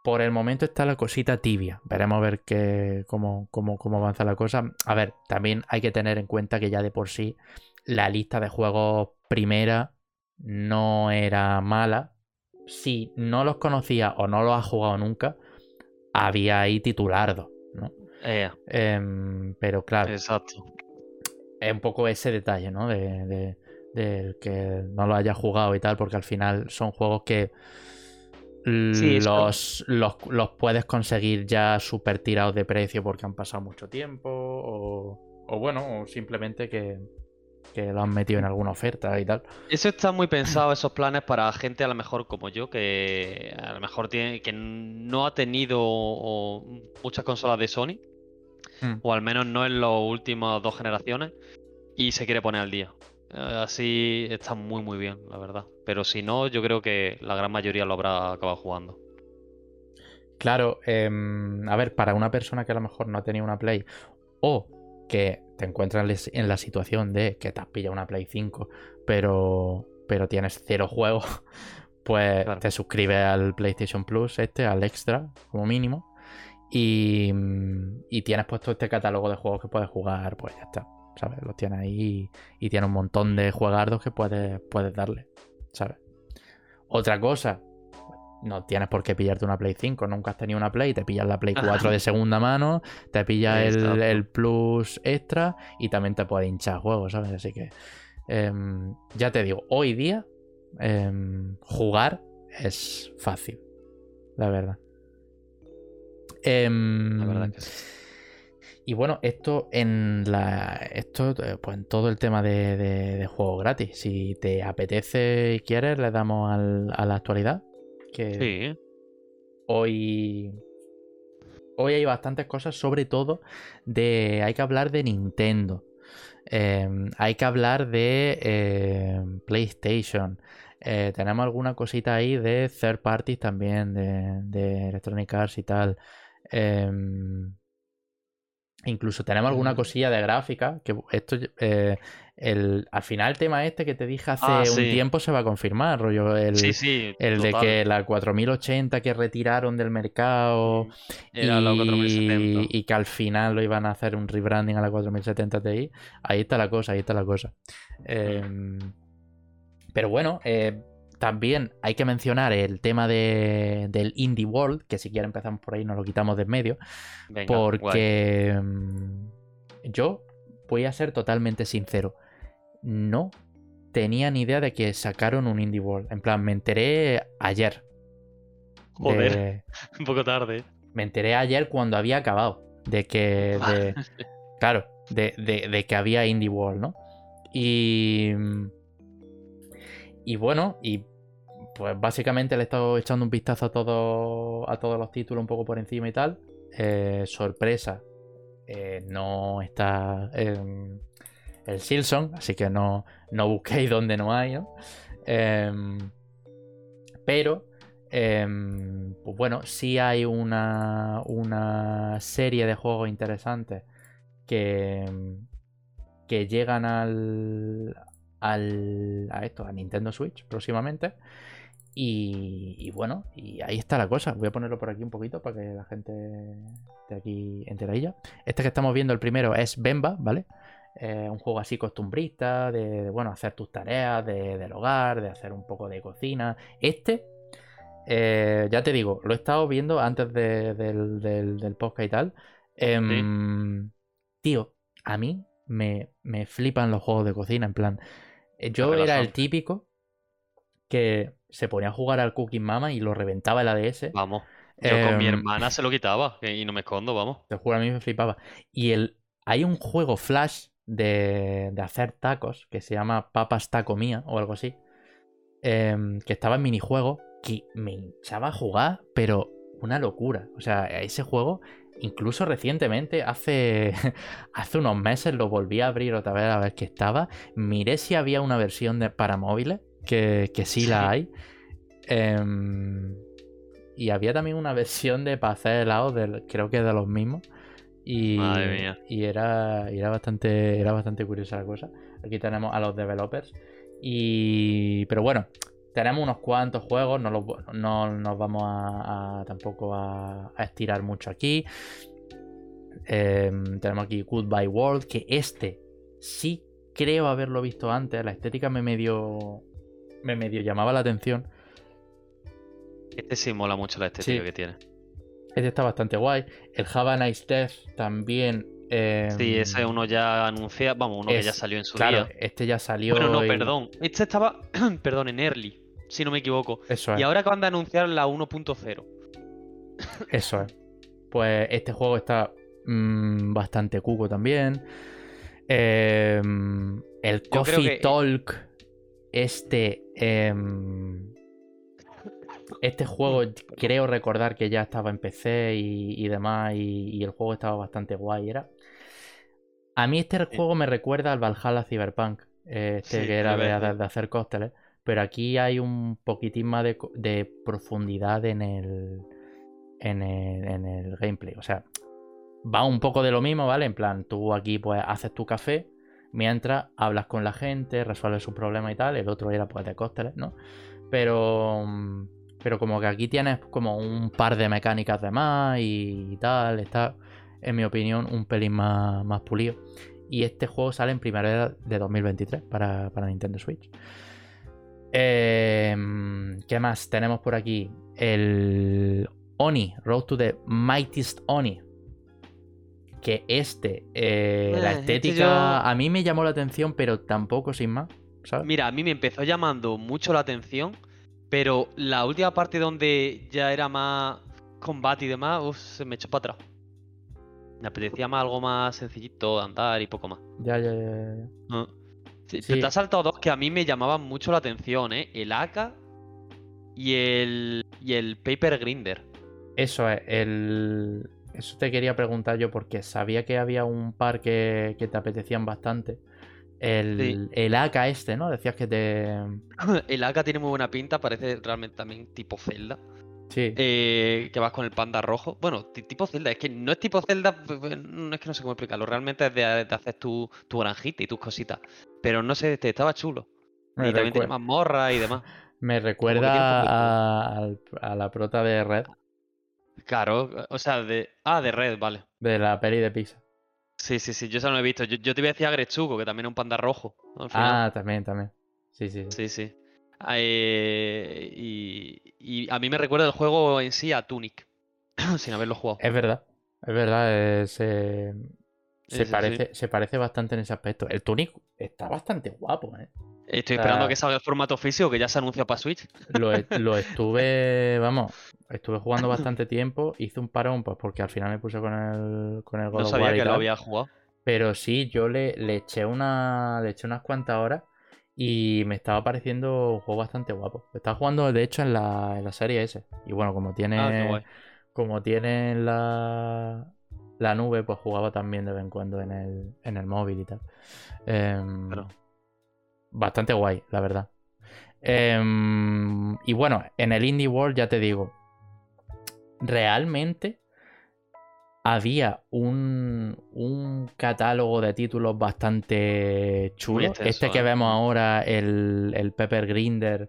[SPEAKER 1] por el momento está la cosita tibia. Veremos a ver qué, cómo, cómo, cómo avanza la cosa. A ver, también hay que tener en cuenta que ya de por sí la lista de juegos primera no era mala. Si no los conocía o no los has jugado nunca, había ahí titulardo, ¿no? Em, pero claro.
[SPEAKER 2] Exacto.
[SPEAKER 1] Es un poco ese detalle, ¿no? De, de que no lo haya jugado y tal, porque al final son juegos que los, los, puedes conseguir ya súper tirados de precio porque han pasado mucho tiempo o, bueno, o simplemente que, que, lo han metido en alguna oferta y tal.
[SPEAKER 2] Eso está muy pensado, esos planes, para gente a lo mejor como yo, que a lo mejor tiene, que no ha tenido muchas consolas de Sony, hmm. o al menos no en las últimas dos generaciones, y se quiere poner al día. Eh, así está muy muy bien, la verdad. Pero si no, yo creo que la gran mayoría lo habrá acabado jugando.
[SPEAKER 1] Claro, em, a ver, para una persona que a lo mejor no ha tenido una Play o que te encuentras en la situación de que te has pillado una Play 5, pero, pero tienes cero juegos, pues te suscribes al PlayStation Plus, este, al Extra, como mínimo, y, y tienes puesto este catálogo de juegos que puedes jugar, pues ya está. ¿sabes? Los tiene ahí y, tiene un montón de juegardos que puedes, puedes darle, ¿sabes? Otra cosa, no tienes por qué pillarte una Play 5, nunca has tenido una Play, te pillas la Play 4 de segunda mano, te pillas el, Plus extra y también te puede hinchar juegos, ¿sabes? Así que em, ya te digo, hoy día em, jugar es fácil, la verdad. Em,
[SPEAKER 2] la verdad que sí.
[SPEAKER 1] Y bueno, esto en la. Esto, eh, pues en todo el tema de, de, juegos gratis. Si te apetece y quieres, le damos a la actualidad. Que
[SPEAKER 2] sí.
[SPEAKER 1] Hoy. Hoy hay bastantes cosas, sobre todo de. Hay que hablar de Nintendo. Em, hay que hablar de em, PlayStation. Eh, tenemos alguna cosita ahí de third parties también, de, de Electronic Arts y tal. Eh, Incluso tenemos alguna cosilla de gráfica, que esto eh, el, al final el tema este que te dije hace
[SPEAKER 2] ah,
[SPEAKER 1] un tiempo se va a confirmar, rollo el,
[SPEAKER 2] el
[SPEAKER 1] de que la 4080 que retiraron del mercado y, y, que al final lo iban a hacer un rebranding a la 4070 Ti, ahí está la cosa, ahí está la cosa. Em, pero bueno, eh, también hay que mencionar el tema de, del Indie World, que si quiere empezamos por ahí, nos lo quitamos de en medio. porque mm, yo voy a ser totalmente sincero. No tenía ni idea de que sacaron un Indie World. En plan, me enteré ayer.
[SPEAKER 2] Joder, un poco tarde.
[SPEAKER 1] Me enteré ayer cuando había acabado. De que. De, claro, de, de que había Indie World, ¿no? Y. Y bueno, y pues básicamente le he estado echando un vistazo a, todo, a todos los títulos un poco por encima y tal. Eh, sorpresa, eh, no está el Silson, así que no, no busquéis donde no hay. Em, pero em, pues bueno, sí hay una, una serie de juegos interesantes que, que llegan al, al, a esto, a Nintendo Switch próximamente. Y, y bueno, y ahí está la cosa. Voy a ponerlo por aquí un poquito para que la gente de aquí enteradilla. Este que estamos viendo, el primero, es Bemba, ¿vale? Eh, un juego así costumbrista, de, de, bueno, hacer tus tareas de- del hogar, de hacer un poco de cocina. Este, eh, ya te digo, lo he estado viendo antes de- del, del- del podcast y tal. Em, Tío, a mí me, me flipan los juegos de cocina, en plan. eh, Yo era el típico que se ponía a jugar al Cooking Mama y lo reventaba el ADS.
[SPEAKER 2] Vamos. Yo con mi
[SPEAKER 1] Em,
[SPEAKER 2] hermana se lo quitaba y no me escondo, vamos.
[SPEAKER 1] Te juro, a mí me flipaba. Y el, hay un juego Flash de, de hacer tacos que se llama Papas Taco Mía o algo así. em, que estaba en minijuego que me hinchaba a jugar, pero una locura. O sea, ese juego, incluso recientemente, hace, hace unos meses lo volví a abrir otra vez a ver qué estaba. Miré si había una versión de, para móviles, que, que sí la hay. Em, y había también una versión de para hacer helado, del, creo que de los mismos. Y,
[SPEAKER 2] Madre mía.
[SPEAKER 1] y era, era, bastante, era bastante curiosa la cosa. Aquí tenemos a los developers. Y, pero bueno, tenemos unos cuantos juegos, no, los, no nos vamos a, a- tampoco a, a estirar mucho aquí. Em, tenemos aquí Goodbye World, que este sí creo haberlo visto antes. La estética me medio, me medio llamaba la atención.
[SPEAKER 2] Este sí mola mucho la estética
[SPEAKER 1] Sí.
[SPEAKER 2] que tiene.
[SPEAKER 1] Este está bastante guay. El Have a Nice Death también. em,
[SPEAKER 2] Sí, ese uno ya anuncia, vamos, uno que ya salió en su
[SPEAKER 1] Claro,
[SPEAKER 2] día.
[SPEAKER 1] este ya salió.
[SPEAKER 2] Bueno, no,
[SPEAKER 1] y-
[SPEAKER 2] perdón. Este estaba, perdón, en early, si no me equivoco.
[SPEAKER 1] Eso es.
[SPEAKER 2] Y ahora acaban de anunciar la 1.0.
[SPEAKER 1] Eso es. Pues este juego está mm, bastante cuco también. Em, el Coffee
[SPEAKER 2] que-
[SPEAKER 1] Talk. Este. em, este juego creo recordar que ya estaba en PC y, y demás. Y, y el juego estaba bastante guay. Era. A mí este juego me recuerda al Valhalla Cyberpunk. Este
[SPEAKER 2] Sí,
[SPEAKER 1] que era
[SPEAKER 2] de
[SPEAKER 1] hacer cócteles. Pero aquí hay un poquitín más de profundidad en el, en el, en el gameplay. O sea, va un poco de lo mismo, ¿vale? En plan, tú aquí pues haces tu café, mientras hablas con la gente, resuelves sus problemas y tal. El otro era pues de cócteles, ¿no? Pero, mm, pero como que aquí tienes como un par de mecánicas de más y, tal. Está, en mi opinión, un pelín más, más pulido. Y este juego sale en primavera de 2023 para, para Nintendo Switch. Em, ¿Qué más tenemos por aquí? El Oni, Road to the Mightiest Oni. Que este, eh, la
[SPEAKER 2] Eh, este
[SPEAKER 1] estética
[SPEAKER 2] yo-
[SPEAKER 1] a mí me llamó la atención, pero tampoco sin más. ¿sabes?
[SPEAKER 2] Mira, a mí me empezó llamando mucho la atención, pero la última parte donde ya era más combate y demás, uf, se me echó para atrás. Me apetecía más algo más sencillito, andar y poco más.
[SPEAKER 1] Ya, ya, ya, ya.
[SPEAKER 2] Sí,
[SPEAKER 1] Sí.
[SPEAKER 2] Pero te has saltado dos que a mí me llamaban mucho la atención, ¿eh? El AK y el, y el Paper Grinder.
[SPEAKER 1] Eso es, el... Eso te quería preguntar yo porque sabía que había un par que, que te apetecían bastante. El,
[SPEAKER 2] Sí.
[SPEAKER 1] el AK este, ¿no? Decías que te...
[SPEAKER 2] El AK tiene muy buena pinta, parece realmente también tipo Zelda.
[SPEAKER 1] Sí.
[SPEAKER 2] Eh, que vas con el panda rojo. Bueno, ti- tipo Zelda, es que no es tipo Zelda, p- p- no es que no sé cómo explicarlo. Realmente es de, de hacer tu, tu granjita y tus cositas. Pero no sé, te estaba chulo.
[SPEAKER 1] me,
[SPEAKER 2] y también tiene mazmorra y demás.
[SPEAKER 1] me recuerda a, a la prota de Red,
[SPEAKER 2] Claro, o sea, de. Ah, de red, vale.
[SPEAKER 1] de la peli de Pixar.
[SPEAKER 2] Sí, sí, sí, yo eso no lo he visto. Yo, yo te iba a decir a Grechugo, que también es un panda rojo. al final.
[SPEAKER 1] Ah, también, también. Sí, sí, sí.
[SPEAKER 2] Sí, sí. Ah, eh, y, y a mí me recuerda el juego en sí a Tunic, sin haberlo jugado.
[SPEAKER 1] Es verdad, es verdad. eh, se, se
[SPEAKER 2] Sí, sí,
[SPEAKER 1] parece, se parece bastante en ese aspecto. El Tunic está bastante guapo, ¿eh?
[SPEAKER 2] Estoy esperando a que salga el formato físico, que ya se anuncia para Switch.
[SPEAKER 1] Lo, e- lo estuve, vamos, estuve jugando bastante tiempo. Hice un parón, pues porque al final me puse con el, con el God
[SPEAKER 2] No
[SPEAKER 1] of
[SPEAKER 2] sabía
[SPEAKER 1] War y
[SPEAKER 2] que lo había jugado.
[SPEAKER 1] Pero sí, yo le, le eché una, le eché unas cuantas horas y me estaba pareciendo un juego bastante guapo. Estaba jugando, de hecho, en la, en la serie S. Y bueno, como tiene,
[SPEAKER 2] Ah,
[SPEAKER 1] como tiene la, la nube, pues jugaba también de vez en cuando en el, en el móvil y tal. Em,
[SPEAKER 2] Claro.
[SPEAKER 1] Bastante guay, la verdad. Em, y bueno, en el Indie World ya te digo, realmente había un, un catálogo de títulos bastante chulo. este que
[SPEAKER 2] ¿eh?
[SPEAKER 1] vemos ahora, el, el Pepper Grinder,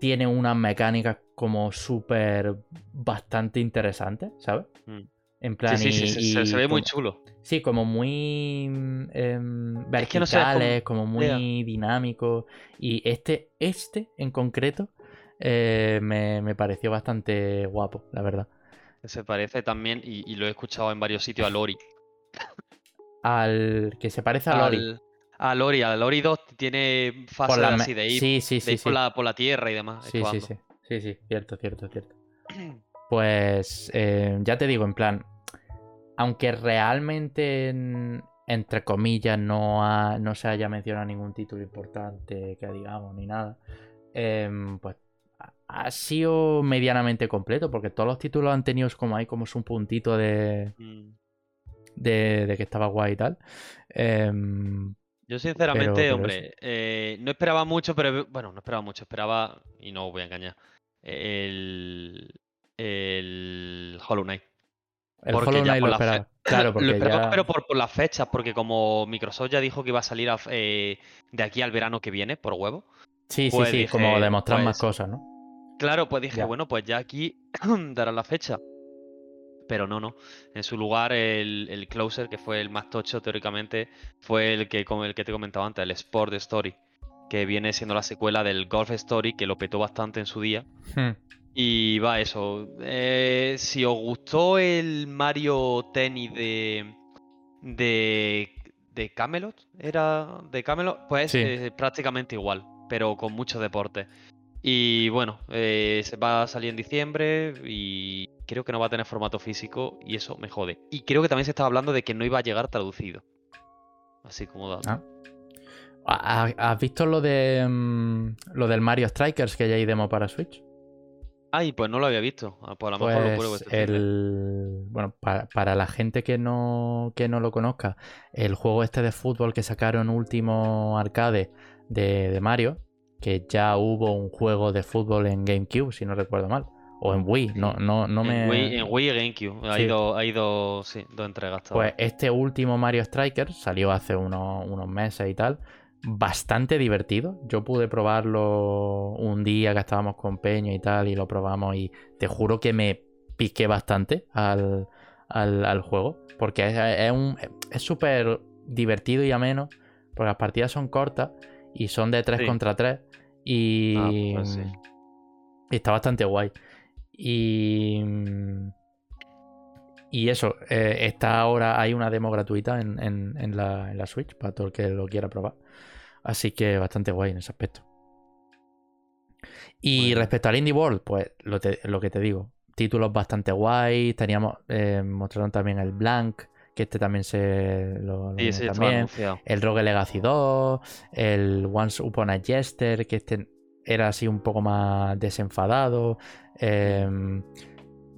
[SPEAKER 1] tiene unas mecánicas como súper bastante interesantes, ¿sabes?
[SPEAKER 2] Mm.
[SPEAKER 1] En plan,
[SPEAKER 2] Sí, sí,
[SPEAKER 1] y-
[SPEAKER 2] sí, se, ve muy chulo.
[SPEAKER 1] Sí, como muy mm, em,
[SPEAKER 2] Es que no sé, como-
[SPEAKER 1] verticales, como muy
[SPEAKER 2] Ya.
[SPEAKER 1] dinámicos. Y este, este en concreto, eh, me, me pareció bastante guapo, la verdad.
[SPEAKER 2] Se parece también, y, y lo he escuchado en varios sitios, a Lori.
[SPEAKER 1] Al que se parece a Lori.
[SPEAKER 2] Al- a Lori, a Lori 2 tiene fases
[SPEAKER 1] por la
[SPEAKER 2] así de ir,
[SPEAKER 1] sí, sí,
[SPEAKER 2] de
[SPEAKER 1] sí,
[SPEAKER 2] ir
[SPEAKER 1] sí.
[SPEAKER 2] por, la, por la tierra y demás.
[SPEAKER 1] Sí, sí, sí. Sí, sí, cierto, cierto, cierto. Pues eh, ya te digo, en plan, aunque realmente, en- entre comillas, no, ha- no se haya mencionado ningún título importante que digamos ni nada, em, pues ha- sido medianamente completo, porque todos los títulos han tenido como ahí como un puntito de,
[SPEAKER 2] Mm.
[SPEAKER 1] de, de que estaba guay y tal. Em,
[SPEAKER 2] Yo sinceramente,
[SPEAKER 1] pero
[SPEAKER 2] hombre, eh, no esperaba mucho, pero bueno, no esperaba mucho, esperaba, y no os voy a engañar, el, el Hollow Knight.
[SPEAKER 1] el
[SPEAKER 2] Porque
[SPEAKER 1] Hollow Knight
[SPEAKER 2] por
[SPEAKER 1] lo
[SPEAKER 2] fe-
[SPEAKER 1] esperaba. Claro, porque
[SPEAKER 2] Lo esperaba,
[SPEAKER 1] ya...
[SPEAKER 2] pero por, por las fechas, porque como Microsoft ya dijo que iba a salir a- eh, de aquí al verano que viene, por huevo.
[SPEAKER 1] Sí, sí,
[SPEAKER 2] pues
[SPEAKER 1] sí, como
[SPEAKER 2] dije,
[SPEAKER 1] demostrar más
[SPEAKER 2] pues,
[SPEAKER 1] cosas, ¿no?
[SPEAKER 2] Claro, pues dije,
[SPEAKER 1] Ya.
[SPEAKER 2] bueno, pues ya aquí darán la fecha. Pero no, no. En su lugar, el, el Closer, que fue el más tocho teóricamente, fue el que, el que te comentaba antes, el Sport Story, que viene siendo la secuela del Golf Story, que lo petó bastante en su día.
[SPEAKER 1] Hmm.
[SPEAKER 2] Y va eso. eh, si os gustó el Mario Tennis de. de. de Camelot, era de Camelot, pues
[SPEAKER 1] Sí.
[SPEAKER 2] prácticamente igual, pero con mucho deporte. Y bueno, eh, se va a salir en diciembre y creo que no va a tener formato físico y eso me jode. Y creo que también se estaba hablando de que no iba a llegar traducido. Así como dato.
[SPEAKER 1] Ah. ¿Ha- ¿Has visto lo de mm, lo del Mario Strikers que ya hay demo para Switch?
[SPEAKER 2] Ay, pues no lo había visto. Ah, Pues a lo mejor lo pruebo
[SPEAKER 1] Pues
[SPEAKER 2] este de-
[SPEAKER 1] el bueno, para, para la gente que no, que no lo conozca, el juego este de fútbol que sacaron último arcade de, de Mario, que ya hubo un juego de fútbol en GameCube, si no recuerdo mal. O en Wii, no, no, no me.
[SPEAKER 2] En Wii, en Wii y GameCube. Ha
[SPEAKER 1] Sí.
[SPEAKER 2] ido, ha ido, sí, dos entregas. hasta
[SPEAKER 1] Pues este último Mario Strikers salió hace unos, unos meses y tal. Bastante divertido. Yo pude probarlo un día que estábamos con Peña y tal, y lo probamos. Y te juro que me piqué bastante al, al- al juego. Porque es, es un- es súper divertido y ameno. Porque las partidas son cortas y son de 3
[SPEAKER 2] Sí.
[SPEAKER 1] contra 3. Y,
[SPEAKER 2] Ah, pues sí.
[SPEAKER 1] y está bastante guay. Y. Y eso, eh, está ahora, hay una demo gratuita en, en- en la, en la Switch para todo el que lo quiera probar. Así que bastante guay en ese aspecto. Y respecto al Indie World, pues lo, te- lo que te digo, títulos bastante guay. Teníamos, eh, mostraron también el Blank, que este también se lo, lo
[SPEAKER 2] Sí,
[SPEAKER 1] también. El Rogue Legacy 2, el Once Upon a Jester, que este era así un poco más desenfadado. em,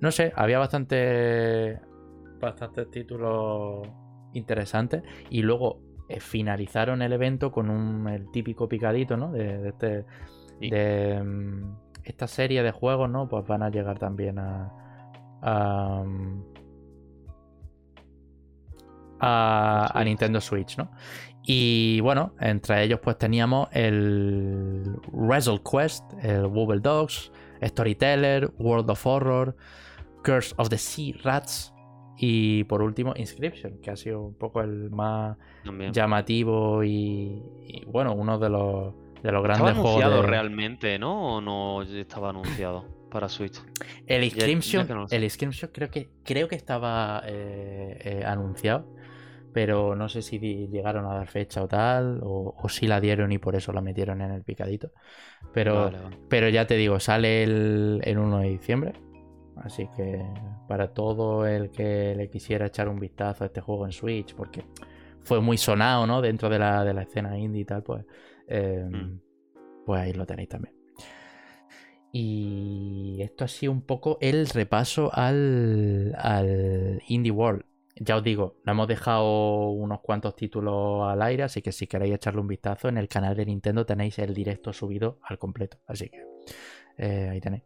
[SPEAKER 1] no sé, había bastante bastantes títulos interesantes. Y luego eh, finalizaron el evento con un, el típico picadito, ¿no? De, de este.
[SPEAKER 2] Sí.
[SPEAKER 1] De em, esta serie de juegos, ¿no? Pues van a llegar también a. a, a-. Nintendo Switch, ¿no? Y bueno, entre ellos pues teníamos el Wrestle Quest, el Wobble Dogs, Storyteller, World of Horror, Curse of the Sea Rats y por último Inscription, que ha sido un poco el más
[SPEAKER 2] También.
[SPEAKER 1] llamativo y, y, bueno, uno de los, de los
[SPEAKER 2] Estaba
[SPEAKER 1] grandes juegos.
[SPEAKER 2] anunciado
[SPEAKER 1] de-
[SPEAKER 2] realmente, ¿no? ¿O no estaba anunciado para Switch?
[SPEAKER 1] El
[SPEAKER 2] ya
[SPEAKER 1] Inscription,
[SPEAKER 2] no
[SPEAKER 1] el Inscription creo que creo que estaba eh, eh, anunciado, pero no sé si llegaron a dar fecha o tal, o, o si la dieron y por eso la metieron en el picadito. Pero,
[SPEAKER 2] Vale, vale.
[SPEAKER 1] pero ya te digo, sale el, el 1 de diciembre. Así que para todo el que le quisiera echar un vistazo a este juego en Switch, porque fue muy sonado, ¿no? Dentro de la, de la escena indie y tal, pues, eh,
[SPEAKER 2] Mm.
[SPEAKER 1] pues ahí lo tenéis también. Y esto ha sido un poco el repaso al, al Indie World. Ya os digo, no hemos dejado unos cuantos títulos al aire, así que si queréis echarle un vistazo, en el canal de Nintendo tenéis el directo subido al completo. Así que eh, ahí tenéis.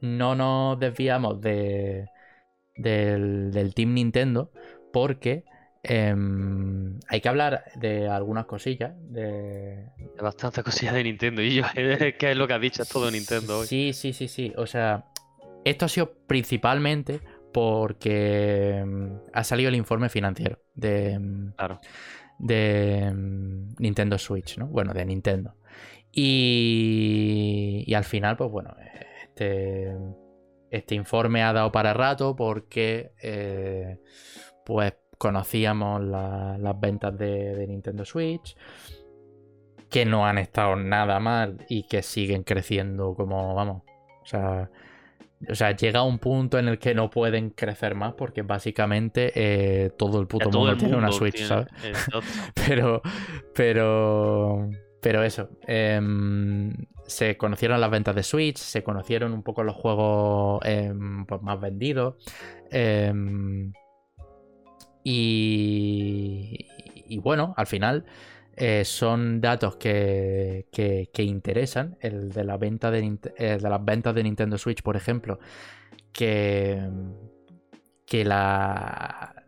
[SPEAKER 1] No nos desviamos de, del, Team Nintendo porque em, hay que hablar de algunas cosillas. De,
[SPEAKER 2] de bastantes cosillas de Nintendo. Y yo, ¿qué es lo que has dicho? Es todo Nintendo hoy.
[SPEAKER 1] Sí, sí, sí, sí. O sea, esto ha sido principalmente porque mm, ha salido el informe financiero de, mm, de mm, Nintendo Switch, ¿no? Bueno, de Nintendo. Y, y al final, pues bueno, este, este informe ha dado para rato porque eh, pues conocíamos las ventas de, de, Nintendo Switch que no han estado nada mal y que siguen creciendo como vamos o sea o sea, llega un punto en el que no pueden crecer más porque básicamente eh, todo el puto mundo, tiene una Switch, ¿sabes? pero, pero, pero eso. Em, se conocieron las ventas de Switch, se conocieron un poco los juegos pues, más vendidos. Em, y, y bueno, al final eh, son datos que, interesan. El de, la venta de, de, las ventas de Nintendo Switch, por ejemplo, que, que la,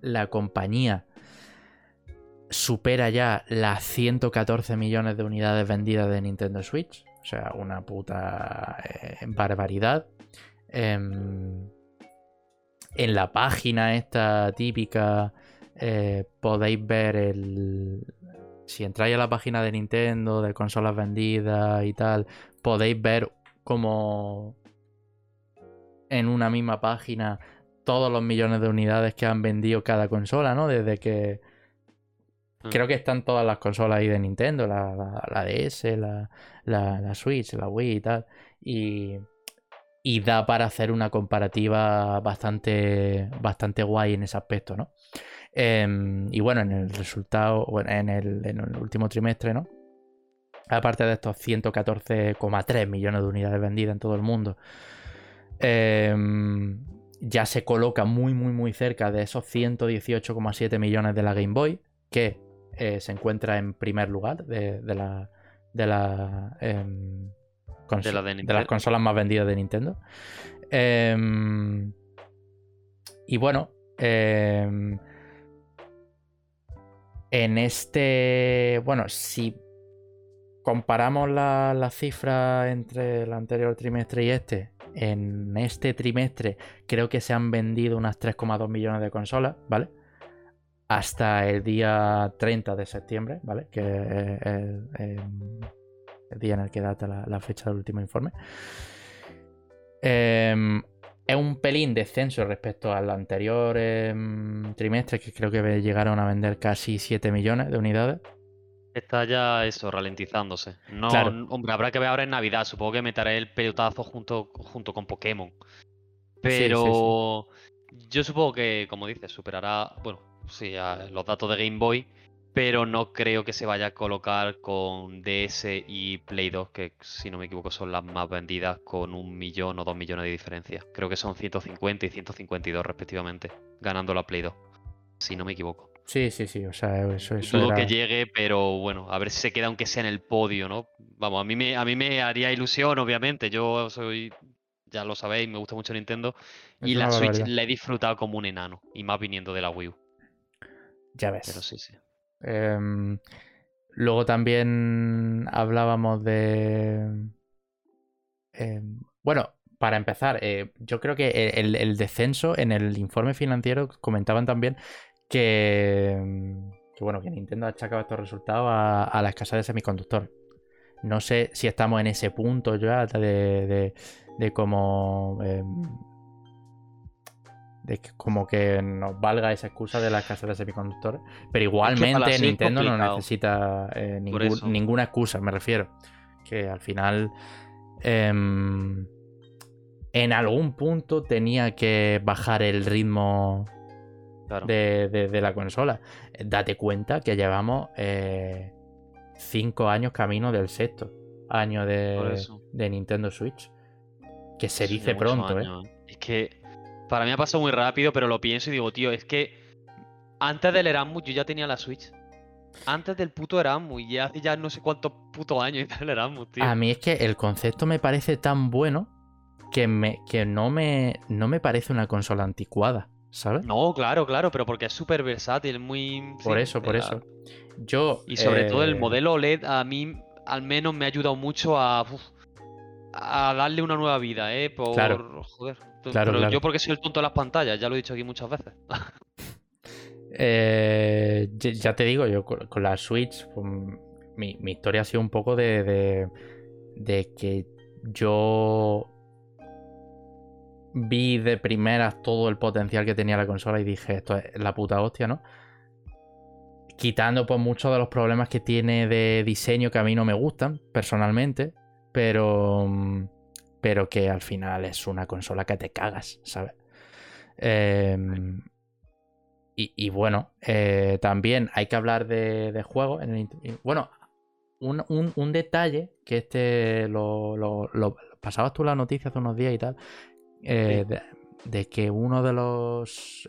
[SPEAKER 1] la compañía supera ya las 114 millones de unidades vendidas de Nintendo Switch. O sea, una puta eh, barbaridad. Em, en la página esta típica eh, podéis ver el, si entráis a la página de Nintendo, de consolas vendidas y tal, podéis ver como en una misma página todos los millones de unidades que han vendido cada consola, ¿no? Desde que... Hmm. Creo que están todas las consolas ahí de Nintendo, la, la, DS, la, la, Switch, la Wii y tal. Y, y da para hacer una comparativa bastante, bastante guay en ese aspecto, ¿no? Em, y bueno, en el resultado, en el, en el último trimestre, ¿no? Aparte de estos 114,3 millones de unidades vendidas en todo el mundo, em, ya se coloca muy, muy, muy cerca de esos 118,7 millones de la Game Boy, que eh, se encuentra en primer lugar de, la, de, la, em, de, las consolas más vendidas de Nintendo. y bueno, en este, bueno, si comparamos las la cifras entre el anterior trimestre y este, en este trimestre creo que se han vendido unas 3,2 millones de consolas, ¿vale? Hasta el día 30 de septiembre, ¿vale? Que es el, día en el que data la, fecha del último informe. Eh, es un pelín descenso respecto al anterior em, trimestre, que creo que llegaron a vender casi 7 millones de unidades.
[SPEAKER 2] Está ya eso, ralentizándose. No, hombre, habrá que ver ahora en Navidad. Supongo que meteré el pelotazo junto, junto con Pokémon. Pero yo supongo que, como dices, superará, bueno, sí, los datos de Game Boy pero no creo que se vaya a colocar con DS y Play 2, que si no me equivoco son las más vendidas con un millón o dos millones de diferencia. Creo que son 150 y 152 respectivamente, ganando la Play 2, si no me equivoco.
[SPEAKER 1] Sí, sí, sí, o sea, eso, eso
[SPEAKER 2] Dudo que llegue, pero bueno, a ver si se queda aunque sea en el podio, ¿no? Vamos, a mí me, a mí me haría ilusión, obviamente, yo soy, ya lo sabéis, me gusta mucho Nintendo, y la Switch la he disfrutado como un enano, y más viniendo de la Wii U.
[SPEAKER 1] Ya ves.
[SPEAKER 2] Pero sí, sí.
[SPEAKER 1] Em, luego también hablábamos de... Em, bueno, para empezar, eh, yo creo que el, descenso en el informe financiero comentaban también que, que bueno, que Nintendo ha achacado estos resultados a, la escasez de semiconductores. No sé si estamos en ese punto ya de, de, de cómo em, de que como que nos valga esa excusa de la escasez de semiconductores. Pero igualmente Nintendo no necesita eh, ninguna excusa, me refiero. Que al final em, en algún punto tenía que bajar el ritmo de, la consola. Date cuenta que llevamos eh, cinco años camino del sexto año de, Nintendo Switch. Que se dice pronto, ¿eh?
[SPEAKER 2] Es que Para mí ha pasado muy rápido, pero lo pienso y digo, tío, es que antes del Erasmus yo ya tenía la Switch. Antes del puto Erasmus, y hace ya no sé cuántos putos años del Erasmus, tío.
[SPEAKER 1] A mí es que el concepto me parece tan bueno que, me, que no, me, no me parece una consola anticuada, ¿sabes?
[SPEAKER 2] No, claro, claro, pero porque es súper versátil, muy...
[SPEAKER 1] por
[SPEAKER 2] sí,
[SPEAKER 1] eso, por eso. Yo.
[SPEAKER 2] Y sobre todo el
[SPEAKER 1] eh,
[SPEAKER 2] modelo OLED a mí al menos me ha ayudado mucho a, uf, a darle una nueva vida, ¿eh? Por...
[SPEAKER 1] Claro.
[SPEAKER 2] Joder.
[SPEAKER 1] Claro,
[SPEAKER 2] pero
[SPEAKER 1] claro.
[SPEAKER 2] yo porque soy el tonto de las pantallas, ya lo he dicho aquí muchas veces.
[SPEAKER 1] Eh, ya ya te digo, yo con, con la Switch, pues, mi, mi historia ha sido un poco de, de, de que yo vi de primeras todo el potencial que tenía la consola y dije, esto es la puta hostia, ¿no? Quitando pues muchos de los problemas que tiene de diseño que a mí no me gustan, personalmente, pero, mm, pero que al final es una consola que te cagas, ¿sabes? Em, y, y bueno, eh, también hay que hablar de, de juegos. en el bueno, un, un- un detalle que este lo, lo- lo- pasabas tú la noticia hace unos días y tal, eh, de, de que uno de los...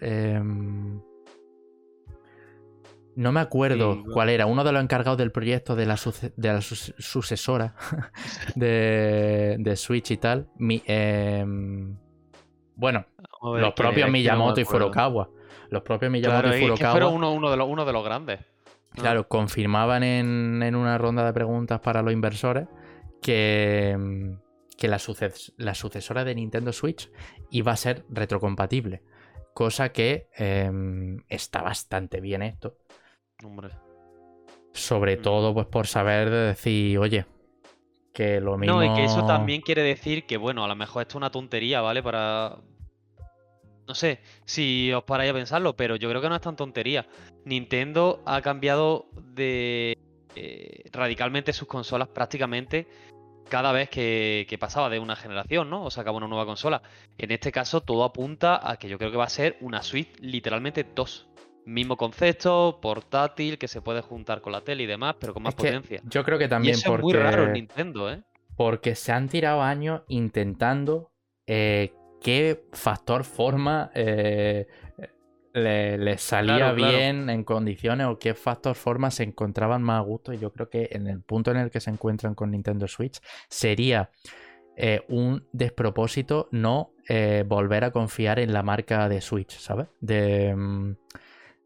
[SPEAKER 1] em, no me acuerdo
[SPEAKER 2] Sí, bueno.
[SPEAKER 1] cuál era, uno de los encargados del proyecto de la, de sucesora de, de Switch y tal. mi- em, bueno,
[SPEAKER 2] ver
[SPEAKER 1] los propios
[SPEAKER 2] no
[SPEAKER 1] Miyamoto y. Furukawa. Los propios Miyamoto
[SPEAKER 2] Claro,
[SPEAKER 1] y
[SPEAKER 2] es que
[SPEAKER 1] Furukawa.
[SPEAKER 2] fueron uno, uno de los, uno de los grandes. ¿no?
[SPEAKER 1] Claro, confirmaban en, en una ronda de preguntas para los inversores que, que la, suces- la sucesora de Nintendo Switch iba a ser retrocompatible. Cosa que em, está bastante bien esto.
[SPEAKER 2] Hombre.
[SPEAKER 1] Sobre
[SPEAKER 2] Mm.
[SPEAKER 1] todo, pues por saber de decir, oye, que lo mismo.
[SPEAKER 2] No, y que eso también quiere decir que, bueno, a lo mejor esto es una tontería, ¿vale? Para. No sé si os paráis a pensarlo, pero yo creo que no es tan tontería. Nintendo ha cambiado de eh, radicalmente sus consolas prácticamente cada vez que, que pasaba de una generación, ¿no? O sacaba una nueva consola. En este caso, todo apunta a que yo creo que va a ser una Switch literalmente 2. Mismo concepto, portátil, que se puede juntar con la tele y demás, pero con más
[SPEAKER 1] Es que
[SPEAKER 2] potencia.
[SPEAKER 1] yo creo que
[SPEAKER 2] Y
[SPEAKER 1] también
[SPEAKER 2] eso
[SPEAKER 1] porque...
[SPEAKER 2] es muy raro en Nintendo, ¿eh?
[SPEAKER 1] Porque se han tirado años intentando eh, qué factor forma eh, le, le salía
[SPEAKER 2] Claro, claro.
[SPEAKER 1] bien en condiciones o qué factor forma se encontraban más a gusto. Y yo creo que en el punto en el que se encuentran con Nintendo Switch sería eh, un despropósito no eh, volver a confiar en la marca de Switch, ¿sabes? De, mm,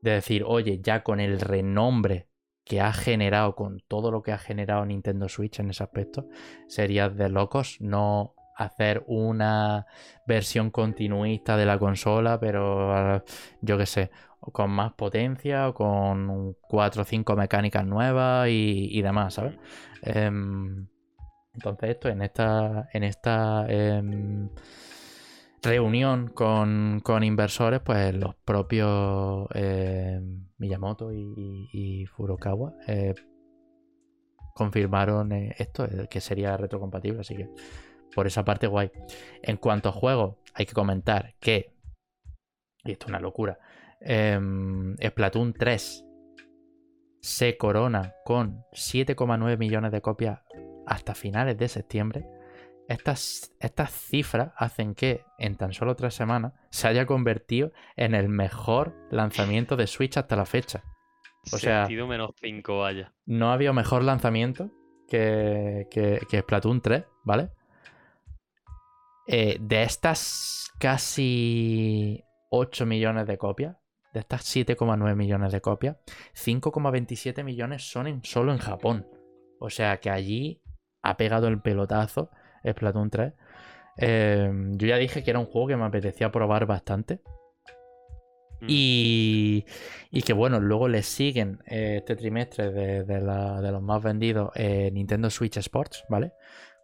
[SPEAKER 1] de decir, oye, ya con el renombre que ha generado, con todo lo que ha generado Nintendo Switch en ese aspecto, sería de locos no hacer una versión continuista de la consola, pero eh, yo qué sé, con más potencia o con cuatro o cinco mecánicas nuevas y, y demás, ¿sabes? Em, entonces esto en esta en esta em, reunión con, con inversores, pues los propios em, Miyamoto y, Furukawa eh, confirmaron eh, esto, eh, que sería retrocompatible, así que por esa parte guay. En cuanto a juegos, hay que comentar que, y esto es una locura, em, Splatoon 3 se corona con 7,9 millones de copias hasta finales de septiembre. Estas, estas cifras hacen que en tan solo tres semanas se haya convertido en el mejor lanzamiento de Switch hasta la fecha. O sea-
[SPEAKER 2] menos 5, vaya.
[SPEAKER 1] No había mejor lanzamiento que, que, que Splatoon 3, ¿vale? Eh, de estas casi 8 millones de copias, de estas 7,9 millones de copias, 5,27 millones son en, solo en Japón. O sea que allí ha pegado el pelotazo Splatoon 3. Eh, yo ya dije que era un juego que me apetecía probar bastante.
[SPEAKER 2] Mm.
[SPEAKER 1] Y, y que bueno, luego le siguen eh, este trimestre de, de la- de los más vendidos eh, Nintendo Switch Sports, ¿vale?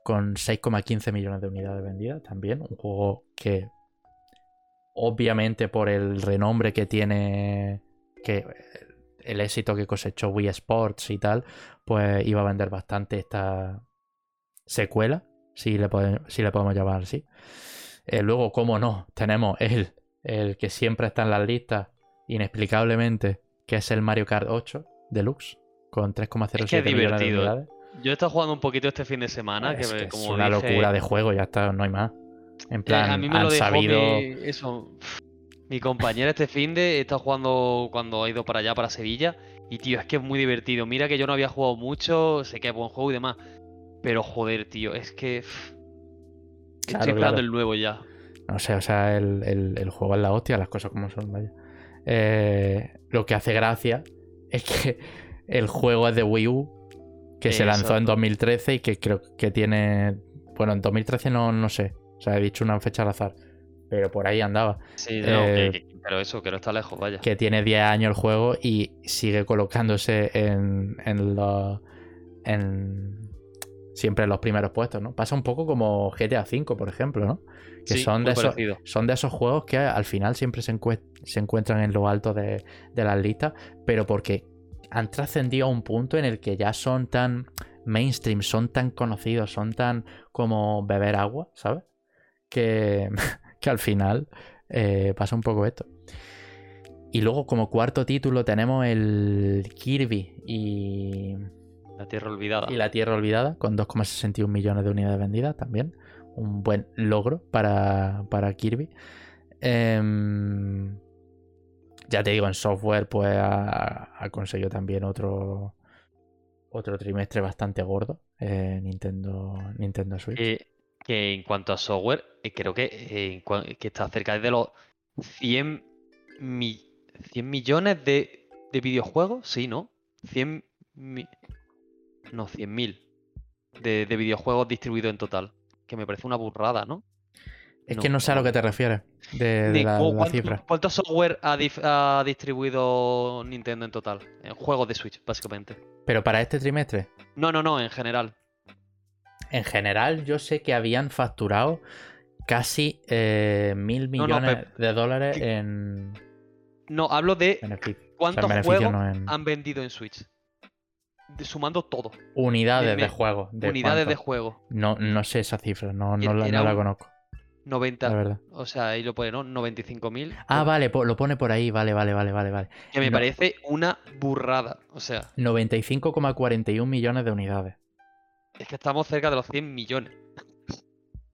[SPEAKER 1] Con 6,15 millones de unidades vendidas también. Un juego que obviamente por el renombre que tiene, que el éxito que cosechó Wii Sports y tal, pues iba a vender bastante esta secuela, si le, pode- si le podemos llamar así. Eh, luego, como no, tenemos el, el que siempre está en las listas, inexplicablemente, que es el Mario Kart 8 Deluxe, con 3,07
[SPEAKER 2] Es que es
[SPEAKER 1] millones de unidades.
[SPEAKER 2] Yo he estado jugando un poquito este fin de semana,
[SPEAKER 1] es,
[SPEAKER 2] que,
[SPEAKER 1] que es una
[SPEAKER 2] dije,
[SPEAKER 1] locura de juego, ya está, no hay más. En
[SPEAKER 2] Eh,
[SPEAKER 1] plan,
[SPEAKER 2] a mí me
[SPEAKER 1] han
[SPEAKER 2] lo dejó
[SPEAKER 1] sabido.
[SPEAKER 2] mi, eso, mi compañera este fin de está jugando cuando ha ido para allá, para Sevilla. Y tío, es que es muy divertido. Mira que yo no había jugado mucho, sé que es buen juego y demás. Pero joder, tío, es que. pff, Estoy
[SPEAKER 1] Claro,
[SPEAKER 2] esperando
[SPEAKER 1] claro.
[SPEAKER 2] el nuevo ya.
[SPEAKER 1] No sé, o sea, el, el- el juego es la hostia, las cosas como son, vaya. Eh, lo que hace gracia es que el juego es de Wii U, que se lanzó en
[SPEAKER 2] Exacto.
[SPEAKER 1] 2013 y que creo que tiene. Bueno, en 2013 no, no sé. O sea, he dicho una fecha al azar. Pero por ahí andaba.
[SPEAKER 2] Sí, no,
[SPEAKER 1] Eh,
[SPEAKER 2] que- que- pero eso, que no está lejos, vaya.
[SPEAKER 1] Que tiene 10 años el juego y sigue colocándose en, en los. En, siempre en los primeros puestos, ¿no? Pasa un poco como GTA V, por ejemplo, ¿no? Que
[SPEAKER 2] Sí,
[SPEAKER 1] son, de esos, son de esos juegos que al final siempre se encuentran en lo alto de, de las listas, pero porque han trascendido a un punto en el que ya son tan mainstream, son tan conocidos, son tan como beber agua, ¿sabes? Que, que al final eh, pasa un poco esto. Y luego como cuarto título tenemos el Kirby y,
[SPEAKER 2] La tierra olvidada.
[SPEAKER 1] y la Tierra Olvidada, con 2,61 millones de unidades vendidas también. Un buen logro para, para Kirby. Em, ya te digo, en software, pues ha, ha conseguido también otro, otro trimestre bastante gordo. eh, Nintendo, Nintendo Switch.
[SPEAKER 2] Que, que en cuanto a software, eh, creo que, eh, que está cerca de los 100, mi- 100 millones de, de videojuegos, sí, ¿no? 100 mi- no, 100.000 de, de videojuegos distribuidos en total. Que me parece una burrada, ¿no?
[SPEAKER 1] es
[SPEAKER 2] no,
[SPEAKER 1] que no sé a lo que te refieres de, de la, la
[SPEAKER 2] ¿cuánto-
[SPEAKER 1] cifra.
[SPEAKER 2] ¿Cuánto software ha, distribuido Nintendo en total? En juegos de Switch, básicamente.
[SPEAKER 1] Pero para este trimestre,
[SPEAKER 2] No, no, no, en general.
[SPEAKER 1] en general, yo sé que habían facturado casi eh, mil
[SPEAKER 2] No, no,
[SPEAKER 1] millones de dólares en
[SPEAKER 2] No, hablo de
[SPEAKER 1] beneficio. O sea, en
[SPEAKER 2] cuántos
[SPEAKER 1] beneficio,
[SPEAKER 2] juegos
[SPEAKER 1] en
[SPEAKER 2] han vendido en Switch. Sumando todo.
[SPEAKER 1] unidades de juego. de
[SPEAKER 2] unidades de juego.
[SPEAKER 1] No, no sé esa cifra, no, no, la, no la conozco, la
[SPEAKER 2] 90.
[SPEAKER 1] verdad.
[SPEAKER 2] O sea, ahí lo pone, ¿no? 95.000.
[SPEAKER 1] Ah, vale, lo pone por ahí, vale, vale, vale, vale, vale.
[SPEAKER 2] Que me
[SPEAKER 1] no.
[SPEAKER 2] parece una burrada. O sea,
[SPEAKER 1] 95,41 millones de unidades.
[SPEAKER 2] es que estamos cerca de los 100 millones.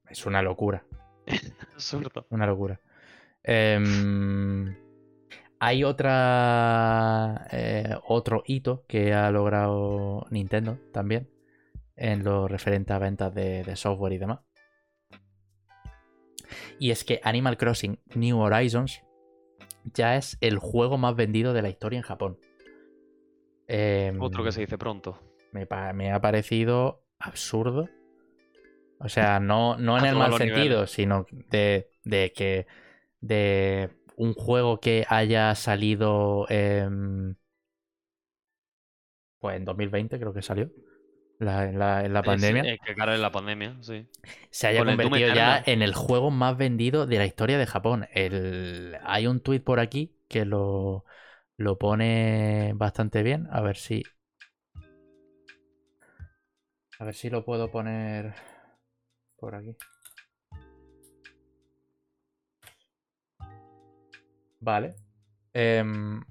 [SPEAKER 1] Es una locura,
[SPEAKER 2] Absurdo.
[SPEAKER 1] una locura. Em, hay otra eh, otro hito que ha logrado Nintendo también en lo referente a ventas de, de software y demás. Y es que Animal Crossing New Horizons ya es el juego más vendido de la historia en Japón. Em,
[SPEAKER 2] Otro que se dice pronto.
[SPEAKER 1] me, ha parecido absurdo. O sea, no, no en el mal sentido, sino de, de que de un juego que haya salido en, pues en 2020 creo que salió, la- en la, en la pandemia,
[SPEAKER 2] Es, que cara en la pandemia, sí.
[SPEAKER 1] se haya
[SPEAKER 2] con
[SPEAKER 1] convertido ya en el juego más vendido de la historia de Japón. El, hay un tuit por aquí que lo, lo pone bastante bien. A ver si. A ver si lo puedo poner por aquí. Vale. Em,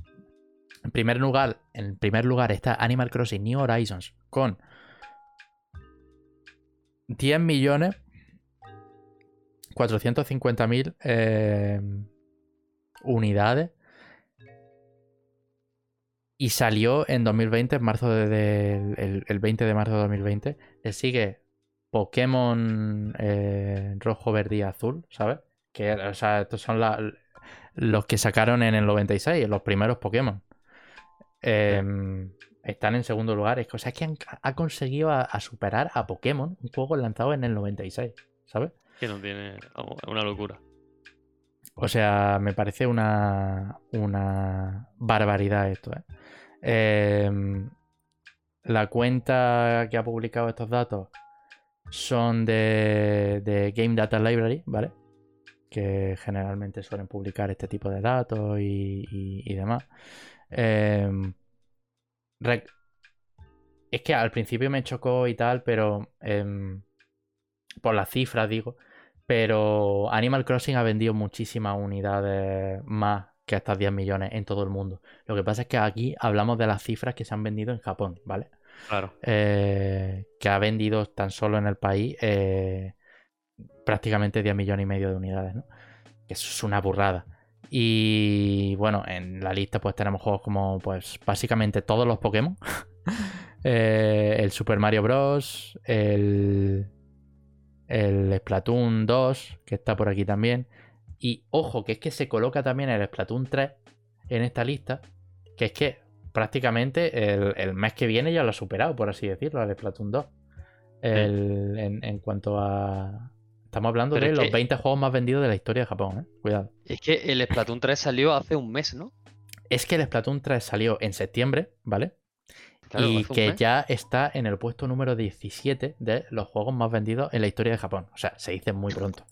[SPEAKER 1] en primer lugar, en primer lugar está Animal Crossing New Horizons con 10 millones 450 mil eh, unidades y salió en 2020 en marzo de, el, el 20 de marzo de 2020 le sigue Pokémon eh, rojo verde azul ¿sabes? que o sea estos son la- los que sacaron en el 96 los primeros Pokémon Em, están en segundo lugar. Es que, o sea, es que han, ha conseguido a, a superar a Pokémon, un juego lanzado en el 96, ¿sabes?
[SPEAKER 2] Que no tiene. una locura.
[SPEAKER 1] O sea, me parece una, una barbaridad esto, ¿eh? Em, la cuenta que ha publicado estos datos son de, de Game Data Library, ¿vale? Que generalmente suelen publicar este tipo de datos y, y- y demás. Em, es que al principio me chocó y tal, pero em, por las cifras digo, pero Animal Crossing ha vendido muchísimas unidades más que estas 10 millones en todo el mundo. Lo que pasa es que aquí hablamos de las cifras que se han vendido en Japón, ¿vale?
[SPEAKER 2] Claro.
[SPEAKER 1] Eh, que ha vendido tan solo en el país eh, prácticamente 10 millones y medio de unidades, ¿no? Que eso es una burrada. Y bueno, en la lista pues tenemos juegos como pues básicamente todos los Pokémon. Eh, el Super Mario Bros. El, el Splatoon 2, que está por aquí también. Y ojo, que es que se coloca también el Splatoon 3 en esta lista. Que es que prácticamente el, mes que viene ya lo ha superado, por así decirlo, el Splatoon 2. en, cuanto a, Estamos hablando de los 20 juegos más vendidos de la historia de Japón, ¿eh? Cuidado.
[SPEAKER 2] Es que el Splatoon 3 salió hace un mes, ¿no?
[SPEAKER 1] Es que el Splatoon 3 salió en septiembre, ¿vale? y que ya está en el puesto número 17 de los juegos más vendidos en la historia de Japón. O sea, se dice muy pronto.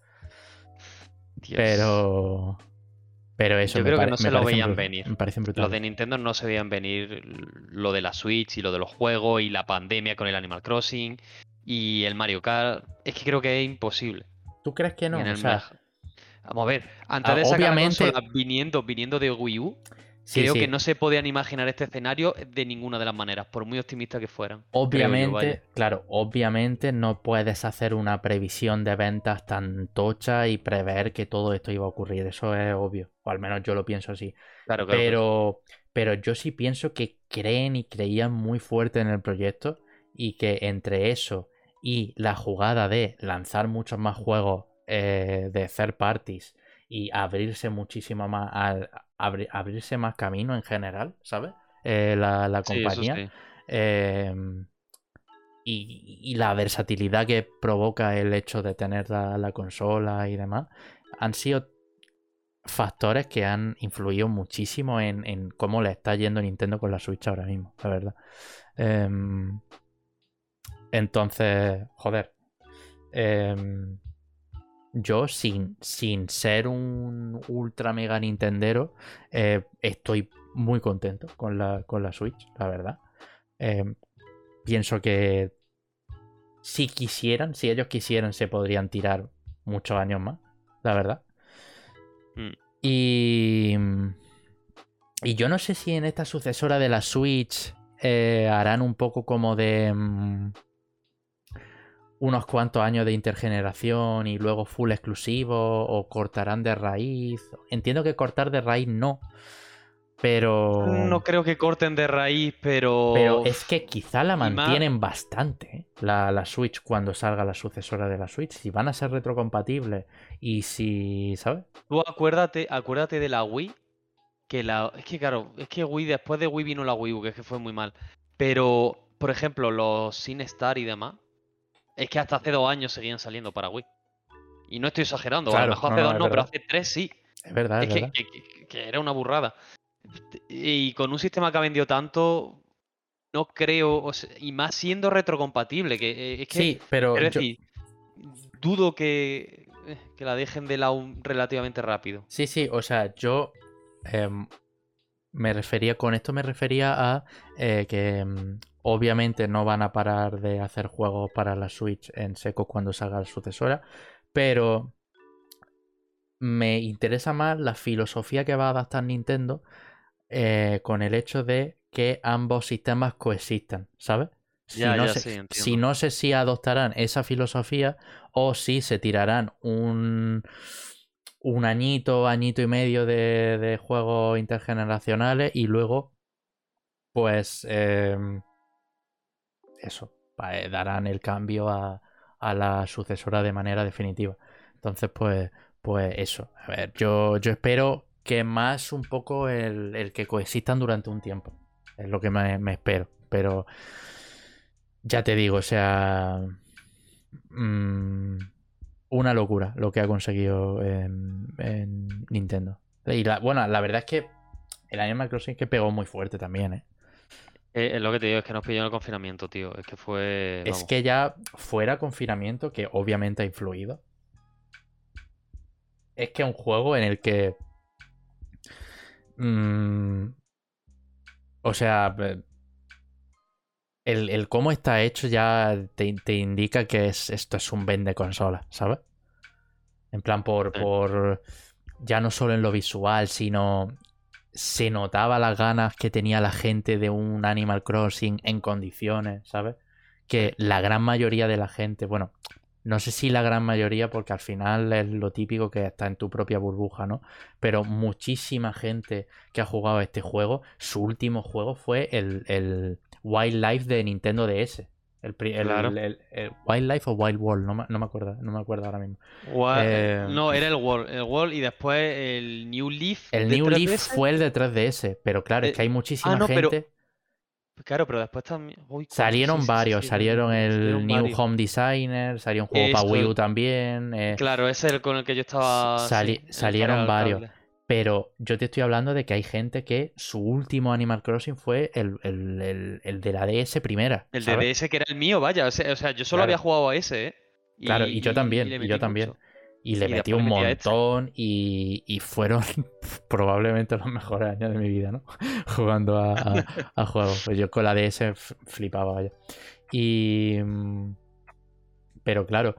[SPEAKER 1] Pero. Pero eso
[SPEAKER 2] Yo creo que no se lo veían venir.
[SPEAKER 1] Me parece brutal.
[SPEAKER 2] Los de Nintendo no se veían venir lo de la Switch y lo de los juegos y la pandemia con el Animal Crossing y el Mario Kart. Es que creo que es imposible.
[SPEAKER 1] ¿Tú crees que no?
[SPEAKER 2] o sea, Vamos a ver, antes de sacar obviamente... viniendo, viniendo de Wii U, creo que no se podían imaginar este escenario de ninguna de las maneras, por muy optimista que fueran.
[SPEAKER 1] Obviamente, claro, obviamente no puedes hacer una previsión de ventas tan tocha y prever que todo esto iba a ocurrir. Eso es obvio. O al menos yo lo pienso así.
[SPEAKER 2] Claro,
[SPEAKER 1] claro. Pero, pero yo sí pienso que creen y creían muy fuerte en el proyecto y que entre eso y la jugada de lanzar muchos más juegos eh, de third parties y abrirse muchísimo más abrirse más camino en general, ¿sabes? Eh, la, compañía. Em, y, la versatilidad que provoca el hecho de tener la, consola y demás han sido factores que han influido muchísimo en, cómo le está yendo Nintendo con la Switch ahora mismo, la verdad. Entonces, joder. Em, yo, sin, sin ser un ultra mega Nintendero, eh, estoy muy contento con la, con la Switch, la verdad. Em, pienso que si quisieran, si ellos quisieran, se podrían tirar muchos años más, la verdad. Mm. Y. Y yo no sé si en esta sucesora de la Switch eh, harán un poco como de. Unos cuantos años de intergeneración y luego full exclusivo o cortarán de raíz. Entiendo que cortar de raíz no, pero...
[SPEAKER 2] No creo que corten de raíz, pero...
[SPEAKER 1] Pero es que quizá la mantienen bastante, ¿eh? la, la, Switch, cuando salga la sucesora de la Switch. Si van a ser retrocompatibles y si... ¿Sabes?
[SPEAKER 2] Tú acuérdate, acuérdate de la Wii, que la... Es que claro, es que Wii, después de Wii vino la Wii U, que es que fue muy mal. Pero, por ejemplo, los Sin Star y demás es que hasta hace dos años seguían saliendo para Wii. Y no estoy exagerando, a lo mejor hace dos no, pero hace tres sí.
[SPEAKER 1] Es verdad, es,
[SPEAKER 2] Que, era una burrada. Y con un sistema que ha vendido tanto, no creo, y más siendo retrocompatible, que eh, es que,
[SPEAKER 1] sí, pero
[SPEAKER 2] decir, dudo que, eh, que la dejen de lado relativamente rápido.
[SPEAKER 1] Sí, sí, o sea, yo em, me refería, con esto me refería a eh, que em, Obviamente no van a parar de hacer juegos para la Switch en seco cuando salga la sucesora, pero me interesa más la filosofía que va a adaptar Nintendo eh, con el hecho de que ambos sistemas coexistan, ¿sabes?
[SPEAKER 2] Si, no sé,
[SPEAKER 1] si no sé si adoptarán esa filosofía o si se tirarán un, un añito, añito y medio de, juegos intergeneracionales y luego, pues, em, eso, eh, darán el cambio a, la sucesora de manera definitiva. Entonces, pues, pues eso. A ver, yo, yo espero que más un poco el, que coexistan durante un tiempo. Es lo que me, espero. Pero ya te digo, o sea. Mm, una locura lo que ha conseguido en, Nintendo. Y la, bueno, la verdad es que el Animal Crossing que pegó muy fuerte también, ¿eh?
[SPEAKER 2] Eh, es lo que te digo, es que nos pilló en el confinamiento, tío. Es que fue.
[SPEAKER 1] Es que ya fuera confinamiento, que obviamente ha influido. Es que un juego en el que. Mm, o sea. El, cómo está hecho ya te, indica que es, esto es un vende consola, ¿sabes? En plan, por, por. Ya no solo en lo visual, sino se notaba las ganas que tenía la gente de un Animal Crossing en condiciones, ¿sabes? Que la gran mayoría de la gente, bueno, No sé si la gran mayoría, porque al final es lo típico que está en tu propia burbuja, ¿no? Pero muchísima gente que ha jugado este juego, su último juego fue el, el Wildlife de Nintendo DS. El, Wildlife o Wild World, no me, no me, acuerdo, no me acuerdo ahora mismo.
[SPEAKER 2] Eh, no, era el World, el World y después el New Leaf.
[SPEAKER 1] El New Leaf fue el de 3DS, pero claro, es que hay muchísima ah, gente.
[SPEAKER 2] Claro, pero después también.
[SPEAKER 1] salieron varios, salieron el New Home Designer, salió un juego para Wii U también. Eh,
[SPEAKER 2] claro, ese es el con el que yo estaba.
[SPEAKER 1] salieron varios. Pero yo te estoy hablando de que hay gente que su último Animal Crossing fue el, de la DS primera.
[SPEAKER 2] El de DS que era el mío, vaya. O sea, yo solo había jugado a ese, ¿eh?
[SPEAKER 1] claro, y yo también, y, yo también. Y le metí un montón y, fueron probablemente los mejores años de mi vida, ¿no? Jugando a, a, juegos. Pues yo con la DS flipaba, vaya. Y... Mm, pero claro,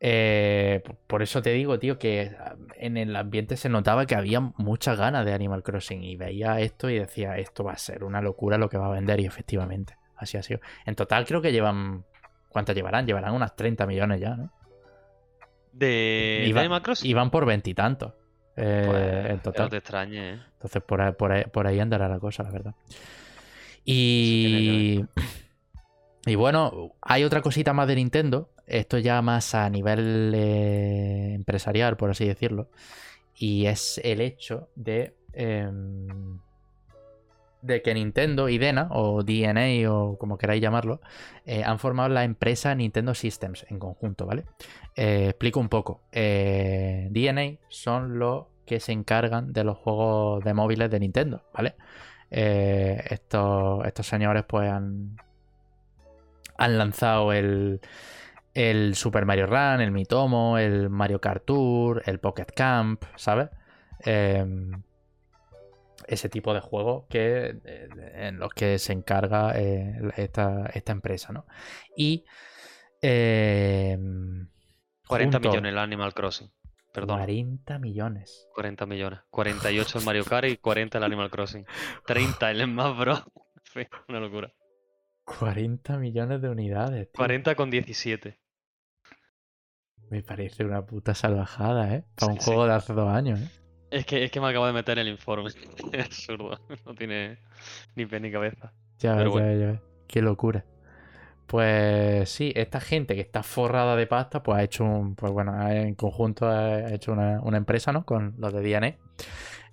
[SPEAKER 1] eh, por eso te digo, tío, que en el ambiente se notaba que había muchas ganas de Animal Crossing y veía esto y decía, esto va a ser una locura lo que va a vender y efectivamente, así ha sido. En total creo que llevan... ¿Cuántas llevarán? Llevarán unas 30 millones ya, ¿no?
[SPEAKER 2] de, Animal Crossing.
[SPEAKER 1] Y van por veintitantos. Eh,
[SPEAKER 2] pues,
[SPEAKER 1] en total.
[SPEAKER 2] No te extrañe, ¿eh?
[SPEAKER 1] Entonces por ahí, por, ahí, andará la cosa, la verdad. Y. Y bueno, hay otra cosita más de Nintendo. Esto ya más a nivel eh, empresarial, por así decirlo. Y es el hecho de. Em, de que Nintendo y Dena, o DNA, o como queráis llamarlo, eh, han formado la empresa Nintendo Systems en conjunto, ¿vale? Eh, explico un poco. DNA son los que se encargan de los juegos de móviles de Nintendo, ¿vale? estos, estos señores pues han, han lanzado el, el Super Mario Run, el Mitomo, el Mario Kart Tour, el Pocket Camp, ¿sabes? ese tipo de juegos que, eh, en los que se encarga eh, esta, empresa, ¿no? Y...
[SPEAKER 2] 40 em, millones el Animal Crossing. Perdón.
[SPEAKER 1] 40 millones.
[SPEAKER 2] 40 millones. 48 el Mario Kart y 40 el Animal Crossing. 30 el más Bro. Una locura.
[SPEAKER 1] 40 millones de unidades.
[SPEAKER 2] 40 con 17.
[SPEAKER 1] Me parece una puta salvajada, ¿eh? Para un juego de hace dos años, ¿eh?
[SPEAKER 2] Es que, es que me acabo de meter el informe. Es absurdo. No tiene ni pie ni cabeza.
[SPEAKER 1] Ya ves, ya ya ves. Qué locura. Pues sí, esta gente que está forrada de pasta, pues ha hecho un. Pues bueno, en conjunto ha hecho una, empresa, ¿no? Con los de DNA.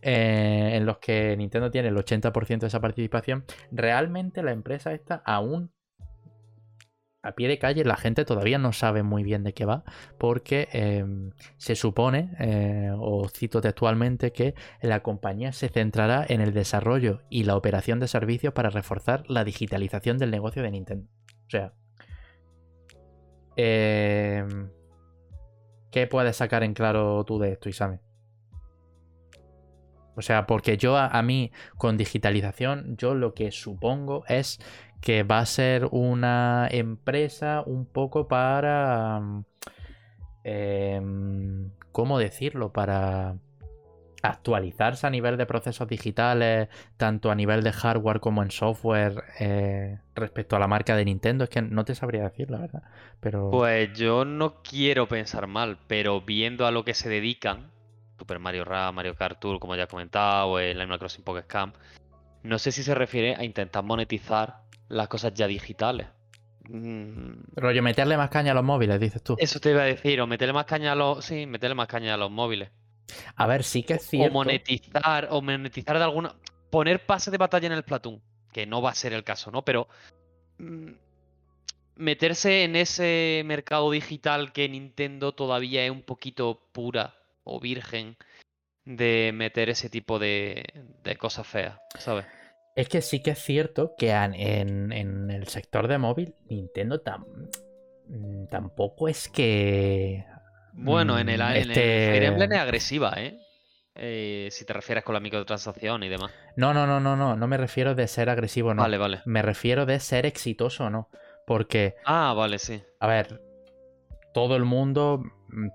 [SPEAKER 1] Eh, en los que Nintendo tiene el 80% de esa participación. Realmente la empresa esta aún a pie de calle la gente todavía no sabe muy bien de qué va, porque em, se supone, eh, o cito textualmente, que la compañía se centrará en el desarrollo y la operación de servicios para reforzar la digitalización del negocio de Nintendo. O sea, em, ¿qué puedes sacar en claro tú de esto, Isame? O sea, porque yo a, mí con digitalización, yo lo que supongo es que va a ser una empresa un poco para... Em, ¿Cómo decirlo? Para actualizarse a nivel de procesos digitales, tanto a nivel de hardware como en software, eh, respecto a la marca de Nintendo. Es que no te sabría decir, la verdad. Pero...
[SPEAKER 2] Pues yo no quiero pensar mal, pero viendo a lo que se dedican, Super Mario Run, Mario Kart Tour, como ya he comentado, el Animal Crossing Pocket Camp, no sé si se refiere a intentar monetizar las cosas ya digitales.
[SPEAKER 1] Mm. Rollo, meterle más caña a los móviles, dices tú.
[SPEAKER 2] Eso te iba a decir, o meterle más caña a los. Sí, meterle más caña a los móviles.
[SPEAKER 1] A ver, sí que es cierto.
[SPEAKER 2] O monetizar, o monetizar de alguna. Poner pase de batalla en el Platoon. Que no va a ser el caso, ¿no? Pero. Mm, meterse en ese mercado digital que Nintendo todavía es un poquito pura o virgen de meter ese tipo de, de cosas feas, ¿sabes?
[SPEAKER 1] Es que sí que es cierto que en, el sector de móvil, Nintendo mm, tampoco es que.
[SPEAKER 2] Bueno, en el, este... Fire Emblem es agresiva, ¿eh? ¿eh? Si te refieres con la microtransacción y demás.
[SPEAKER 1] No, no, no, no, no. No me refiero de ser agresivo, no.
[SPEAKER 2] Vale, vale.
[SPEAKER 1] Me refiero de ser exitoso, ¿no? Porque.
[SPEAKER 2] Ah, vale, sí.
[SPEAKER 1] A ver, todo el mundo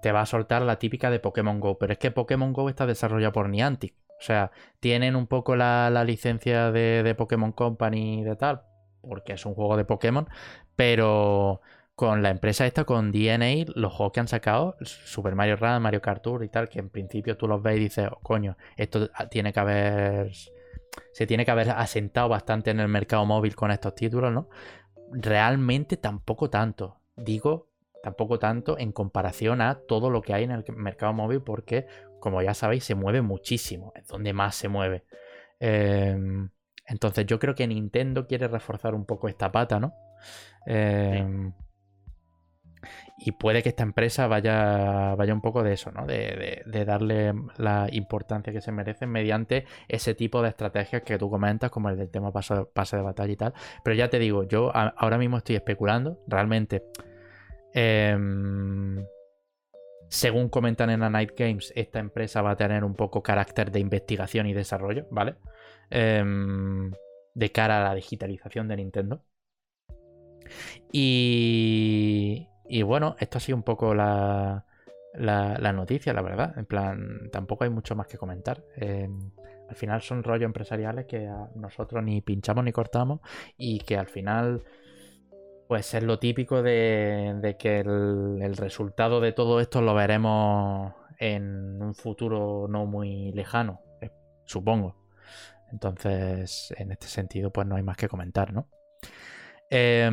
[SPEAKER 1] te va a soltar la típica de Pokémon Go, pero es que Pokémon Go está desarrollado por Niantic. O sea, tienen un poco la, licencia de, Pokémon Company y de tal, porque es un juego de Pokémon, pero, con la empresa esta, con DNA, los juegos que han sacado, Super Mario Run, Mario Kart Tour y tal, que en principio tú los ves y dices, oh, coño, esto tiene que haber. Se tiene que haber asentado bastante en el mercado móvil con estos títulos, ¿no? Realmente tampoco tanto. Digo, tampoco tanto en comparación a todo lo que hay en el mercado móvil, porque, como ya sabéis, se mueve muchísimo. Es donde más se mueve. Em, entonces, yo creo que Nintendo quiere reforzar un poco esta pata, ¿no? Eh, y puede que esta empresa vaya, vaya un poco de eso, ¿no? De, darle la importancia que se merece mediante ese tipo de estrategias que tú comentas, como el del tema pase, de batalla y tal. Pero ya te digo, yo ahora mismo estoy especulando, realmente. Em, según comentan en la Night Games, esta empresa va a tener un poco carácter de investigación y desarrollo, ¿vale? Em, de cara a la digitalización de Nintendo. Y, bueno, esto ha sido un poco la, la, noticia, la verdad. En plan, tampoco hay mucho más que comentar. Em, al final son rollos empresariales que nosotros ni pinchamos ni cortamos y que al final pues es lo típico de, que el, resultado de todo esto lo veremos en un futuro no muy lejano, eh, supongo. Entonces, en este sentido, pues no hay más que comentar, ¿no? Eh,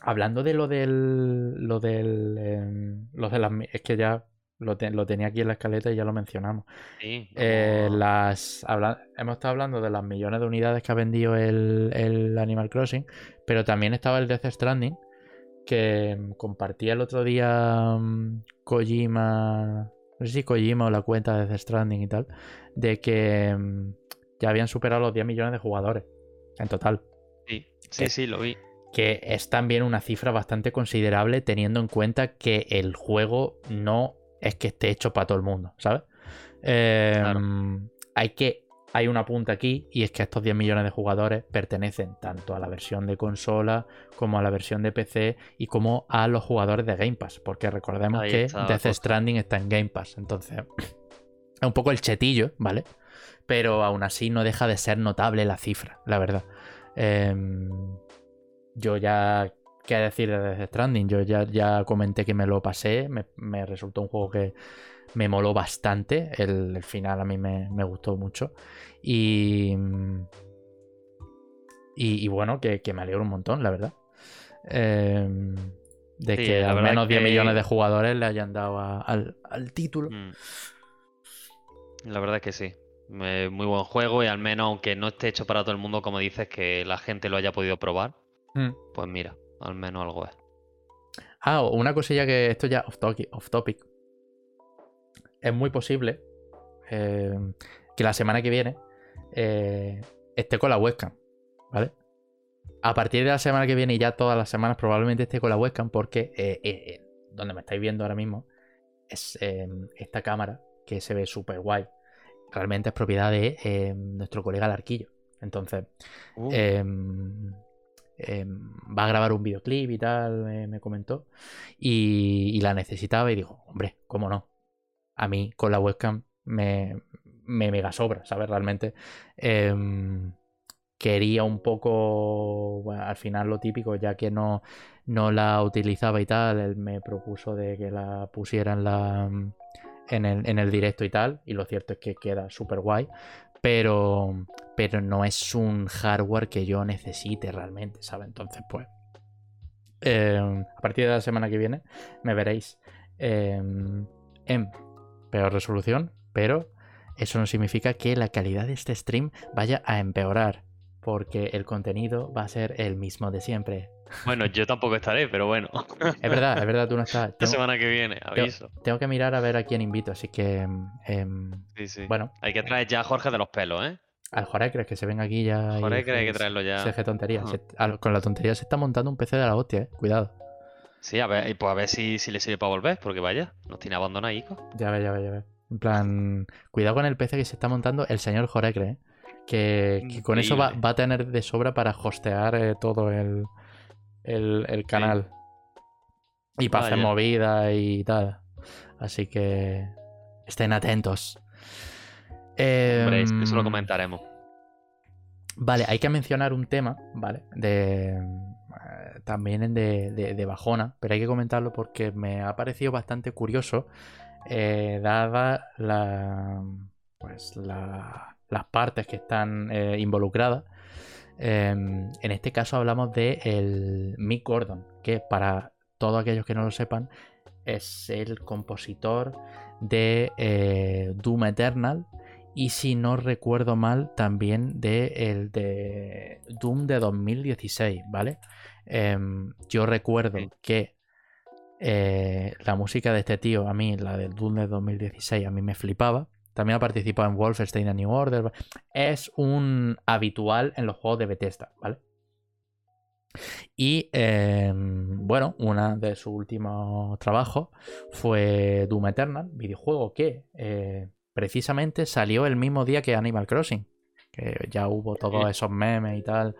[SPEAKER 1] hablando de lo del. Lo del. Em, de las. Es que ya lo, tenía aquí en la escaleta y ya lo mencionamos. Sí, eh, las, hemos estado hablando de las millones de unidades que ha vendido el, Animal Crossing, pero también estaba el Death Stranding, que em, compartía el otro día um, Kojima. No sé si Kojima o la cuenta de Death Stranding y tal, de que ya habían superado los 10 millones de jugadores en total.
[SPEAKER 2] Sí, sí, sí, lo vi
[SPEAKER 1] que es también una cifra bastante considerable teniendo en cuenta que el juego no es que esté hecho para todo el mundo, ¿sabes? Em, hay que hay una punta aquí y es que estos 10 millones de jugadores pertenecen tanto a la versión de consola como a la versión de PC y como a los jugadores de Game Pass, porque recordemos que Death Stranding está en Game Pass, entonces es un poco el chetillo, ¿vale? Pero aún así no deja de ser notable la cifra, la verdad. Eh, yo ya, ¿qué decir de Death Stranding? Yo ya, ya comenté que me lo pasé, me, resultó un juego que me moló bastante, el, final a mí me, gustó mucho y, y, bueno, que, me alegro un montón, la verdad. Em, de que al menos 10 millones de jugadores le hayan dado al, título. Mm.
[SPEAKER 2] La verdad es que sí. Muy buen juego y al menos aunque no esté hecho para todo el mundo, como dices, que la gente lo haya podido probar. Mm. Pues mira, al menos algo es.
[SPEAKER 1] Ah, una cosilla que esto ya off topic. Off topic. Es muy posible eh, que la semana que viene eh, esté con la webcam, ¿vale? A partir de la semana que viene y ya todas las semanas probablemente esté con la webcam porque eh, donde me estáis viendo ahora mismo es esta cámara que se ve súper guay. Realmente es propiedad de nuestro colega Larquillo. Entonces, uh. Em, va a grabar un videoclip y tal, me, comentó. Y, la necesitaba y dijo, hombre, ¿cómo no? A mí con la webcam me, me mega sobra, ¿sabes? Realmente em, quería un poco, al final lo típico, ya que no, no la utilizaba y tal, él me propuso de que la pusiera en la... En el, en el, directo y tal, y lo cierto es que queda súper guay, pero, pero no es un hardware que yo necesite realmente, ¿sabes? Entonces, pues, em, a partir de la semana que viene me veréis em, en peor resolución, pero eso no significa que la calidad de este stream vaya a empeorar, porque el contenido va a ser el mismo de siempre.
[SPEAKER 2] Bueno, yo tampoco estaré, pero bueno.
[SPEAKER 1] Es verdad, es verdad, tú no estás.
[SPEAKER 2] La semana que viene, aviso.
[SPEAKER 1] Tengo, que mirar a ver a quién invito, así que.
[SPEAKER 2] Em, sí, sí. Bueno. Hay que traer ya a Jorge de los pelos, ¿eh?
[SPEAKER 1] Al Jorge, crees que se venga aquí ya.
[SPEAKER 2] Jorge, hay que traerlo ya.
[SPEAKER 1] Se tontería. con la tontería se está montando un PC de la hostia, eh. Cuidado.
[SPEAKER 2] Sí, a ver, pues a ver si, si le sirve para volver, porque vaya, nos tiene abandonado
[SPEAKER 1] Ya ve, ya ve, ya ve. En plan, cuidado con el PC que se está montando el señor Jorecre, ¿eh? Que, con eso va, a tener de sobra para hostear eh, todo el, el, canal. Y para hacer movida y tal. Así que estén atentos.
[SPEAKER 2] eso lo em, comentaremos.
[SPEAKER 1] Vale, hay que mencionar un tema, ¿vale? De, también de, de, bajona, pero hay que comentarlo porque me ha parecido bastante curioso, eh, dada la, pues las partes que están eh, involucradas. Em, en este caso hablamos de el Mick Gordon, que para todos aquellos que no lo sepan, es el compositor de eh, Doom Eternal y si no recuerdo mal también de el de Doom de 2016, ¿vale? Em, yo recuerdo que eh, la música de este tío, a mí, la del Doom de 2016, a mí me flipaba. También ha participado en Wolfenstein A New Order. Es un habitual en los juegos de Bethesda, ¿vale? Y em, bueno, uno de sus últimos trabajos fue Doom Eternal, videojuego que eh, precisamente salió el mismo día que Animal Crossing. Que ya hubo todos esos memes y tal.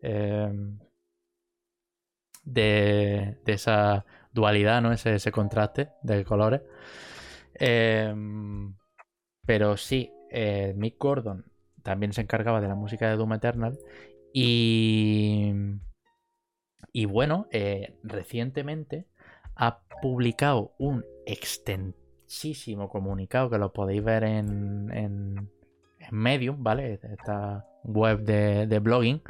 [SPEAKER 1] Em, de, esa dualidad, ¿no? Ese, ese contraste de colores. Em, pero sí, eh, Mick Gordon también se encargaba de la música de Doom Eternal. Y. Y bueno, eh, recientemente ha publicado un extenso comunicado que lo podéis ver en, en, Medium, ¿vale? Esta web de, blogging.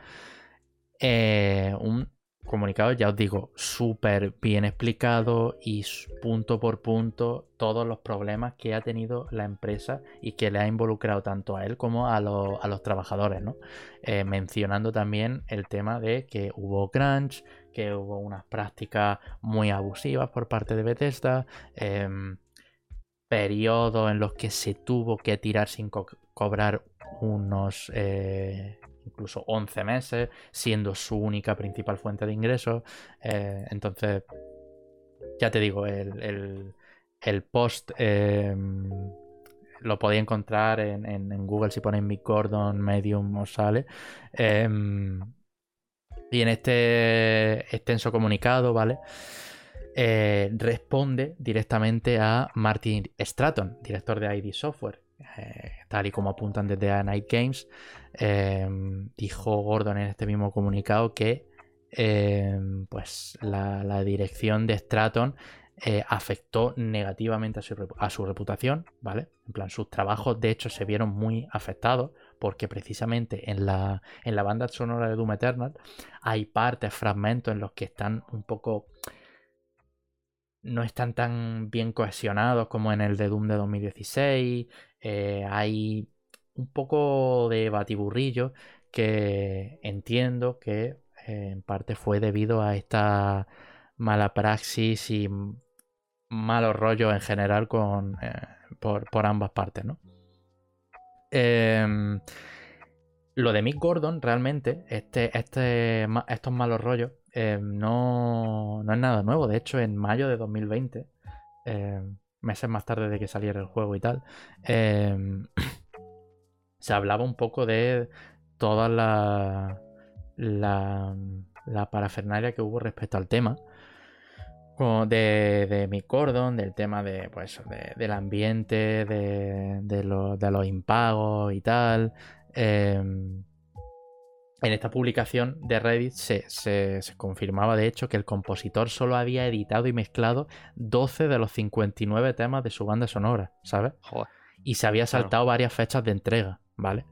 [SPEAKER 1] Eh, un comunicado, ya os digo, súper bien explicado y punto por punto todos los problemas que ha tenido la empresa y que le ha involucrado tanto a él como a, los trabajadores, ¿no? Eh, mencionando también el tema de que hubo crunch, que hubo unas prácticas muy abusivas por parte de Bethesda. Em, periodos en los que se tuvo que tirar sin cobrar unos eh, incluso 11 meses, siendo su única principal fuente de ingresos. Eh, entonces, ya te digo, el, post em, lo podéis encontrar en, Google si ponéis Mick Gordon, Medium os sale. Em, y en este extenso comunicado, ¿vale? Eh, responde directamente a Martin Stratton, director de ID Software. Eh, tal y como apuntan desde A Night Games, em, dijo Gordon en este mismo comunicado que em, pues la, dirección de Stratton eh, afectó negativamente a su, reputación, ¿vale? En plan, sus trabajos de hecho se vieron muy afectados porque precisamente en la, en la banda sonora de Doom Eternal hay partes, fragmentos en los que están un poco no están tan bien cohesionados como en el de Doom de 2016. Eh, hay un poco de batiburrillo que entiendo que eh, en parte fue debido a esta mala praxis y malos rollos en general con, eh, por, ambas partes, ¿no? Em, lo de Mick Gordon, realmente, este, este, estos malos rollos, eh, no, no, es nada nuevo. De hecho, en mayo de 2020, eh, meses más tarde de que saliera el juego y tal, eh, se hablaba un poco de toda la, la, parafernalia que hubo respecto al tema. De, de Mick Gordon, del tema de, pues, del ambiente, de, de, de los impagos y tal. Em, en esta publicación de Reddit se, confirmaba de hecho que el compositor solo había editado y mezclado 12 de los 59 temas de su banda sonora, ¿sabes? Y se había saltado varias fechas de entrega, ¿vale?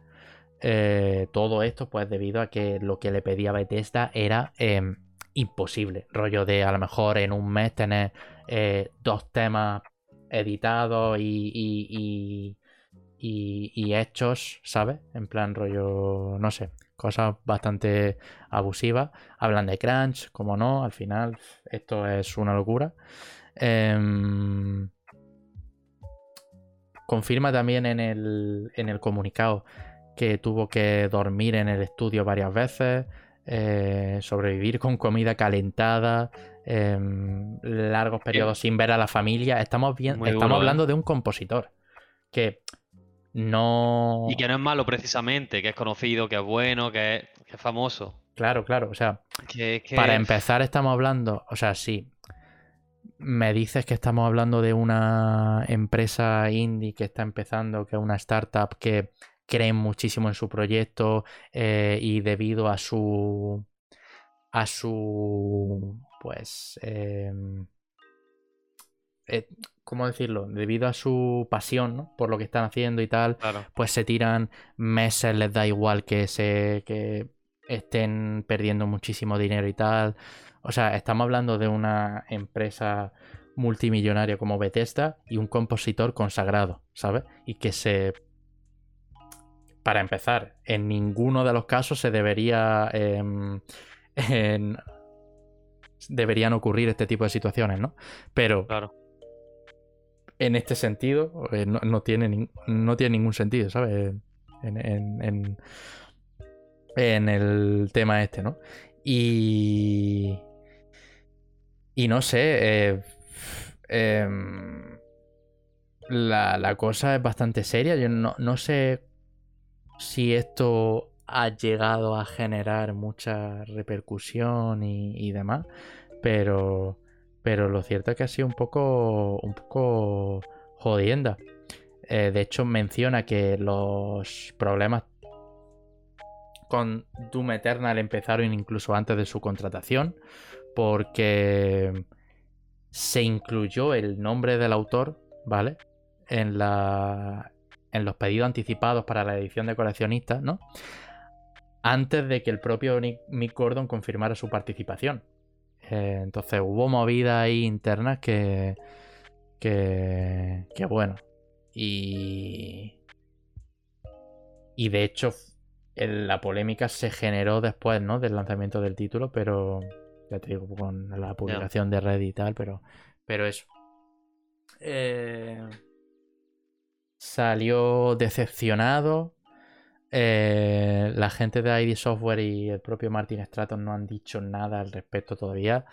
[SPEAKER 1] Eh, todo esto pues debido a que lo que le pedía Bethesda era em, imposible. Rollo de a lo mejor en un mes tener eh, dos temas editados y y, hechos, ¿sabes? En plan rollo, no sé, cosas bastante abusivas. Hablan de crunch, como no, al final esto es una locura. Em, confirma también en el, en el comunicado que tuvo que dormir en el estudio varias veces, eh, sobrevivir con comida calentada, em, largos periodos sin ver a la familia. Estamos, bien, estamos hablando ¿eh? de un compositor que no.
[SPEAKER 2] Y que no es malo precisamente, que es conocido, que es bueno, que es, famoso.
[SPEAKER 1] Claro, claro. O sea, para empezar, estamos hablando. O sea, sí. Me dices que estamos hablando de una empresa indie que está empezando, que es una startup que creen muchísimo en su proyecto eh, y debido a su a su, pues, em, eh, ¿cómo decirlo? Debido a su pasión ¿no? por lo que están haciendo y tal,
[SPEAKER 2] Claro.
[SPEAKER 1] pues se tiran meses, les da igual que se que estén perdiendo muchísimo dinero y tal. O sea, estamos hablando de una empresa multimillonaria como Bethesda y un compositor consagrado, ¿sabes? Y que se para empezar, en ninguno de los casos se debería em, en- deberían ocurrir este tipo de situaciones, ¿no? Pero
[SPEAKER 2] Claro.
[SPEAKER 1] En este sentido eh, no, tiene no tiene ningún sentido, ¿sabes? En el tema este, ¿no? Y. Y no sé. eh, em, la, la cosa es bastante seria. Yo no, no sé si esto ha llegado a generar mucha repercusión y, y demás. Pero. Pero lo cierto es que ha sido un poco. un poco jodienda. Eh, de hecho, menciona que los problemas con Doom Eternal empezaron incluso antes de su contratación, porque se incluyó el nombre del autor, ¿vale? En, la, en los pedidos anticipados para la edición de coleccionistas, ¿no? Antes de que el propio Nick, Mick Gordon confirmara su participación. Eh, entonces hubo movidas ahí internas que. que. que bueno. Y. Y de hecho, la polémica se generó después, ¿no? Del lanzamiento del título, pero. Ya te digo, con la publicación de Reddit y tal, pero. Pero eso. Eh, salió decepcionado. Eh, la gente de ID Software y el propio Martin Stratton no han dicho nada al respecto todavía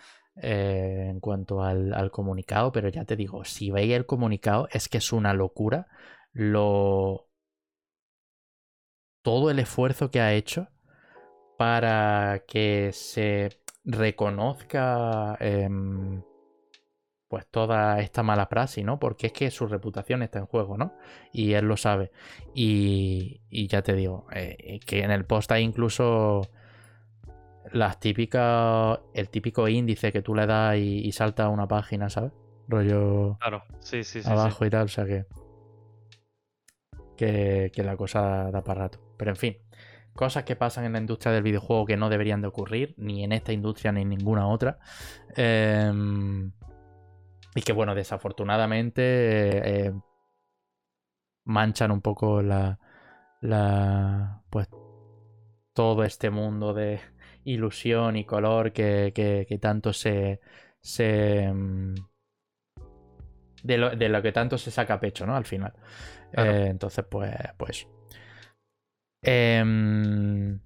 [SPEAKER 1] eh, en cuanto al, comunicado, pero ya te digo, si veis el comunicado es que es una locura lo todo el esfuerzo que ha hecho para que se reconozca em, pues toda esta mala praxis, ¿no? Porque es que su reputación está en juego, ¿no? Y él lo sabe. Y, y ya te digo, eh, que en el post hay incluso las típicas, el típico índice que tú le das y, y salta a una página, ¿sabes? Rollo
[SPEAKER 2] Claro. Sí, sí, sí.
[SPEAKER 1] abajo y tal, o sea que, que, que la cosa da para rato. Pero en fin, cosas que pasan en la industria del videojuego que no deberían de ocurrir, ni en esta industria ni en ninguna otra. Em, y que bueno, desafortunadamente eh, eh, manchan un poco la, la, pues todo este mundo de ilusión y color que, que- que tanto se, se em, de lo, de lo que tanto se saca pecho, ¿no? Al final.
[SPEAKER 2] Claro.
[SPEAKER 1] Eh, entonces, pues, pues. Em,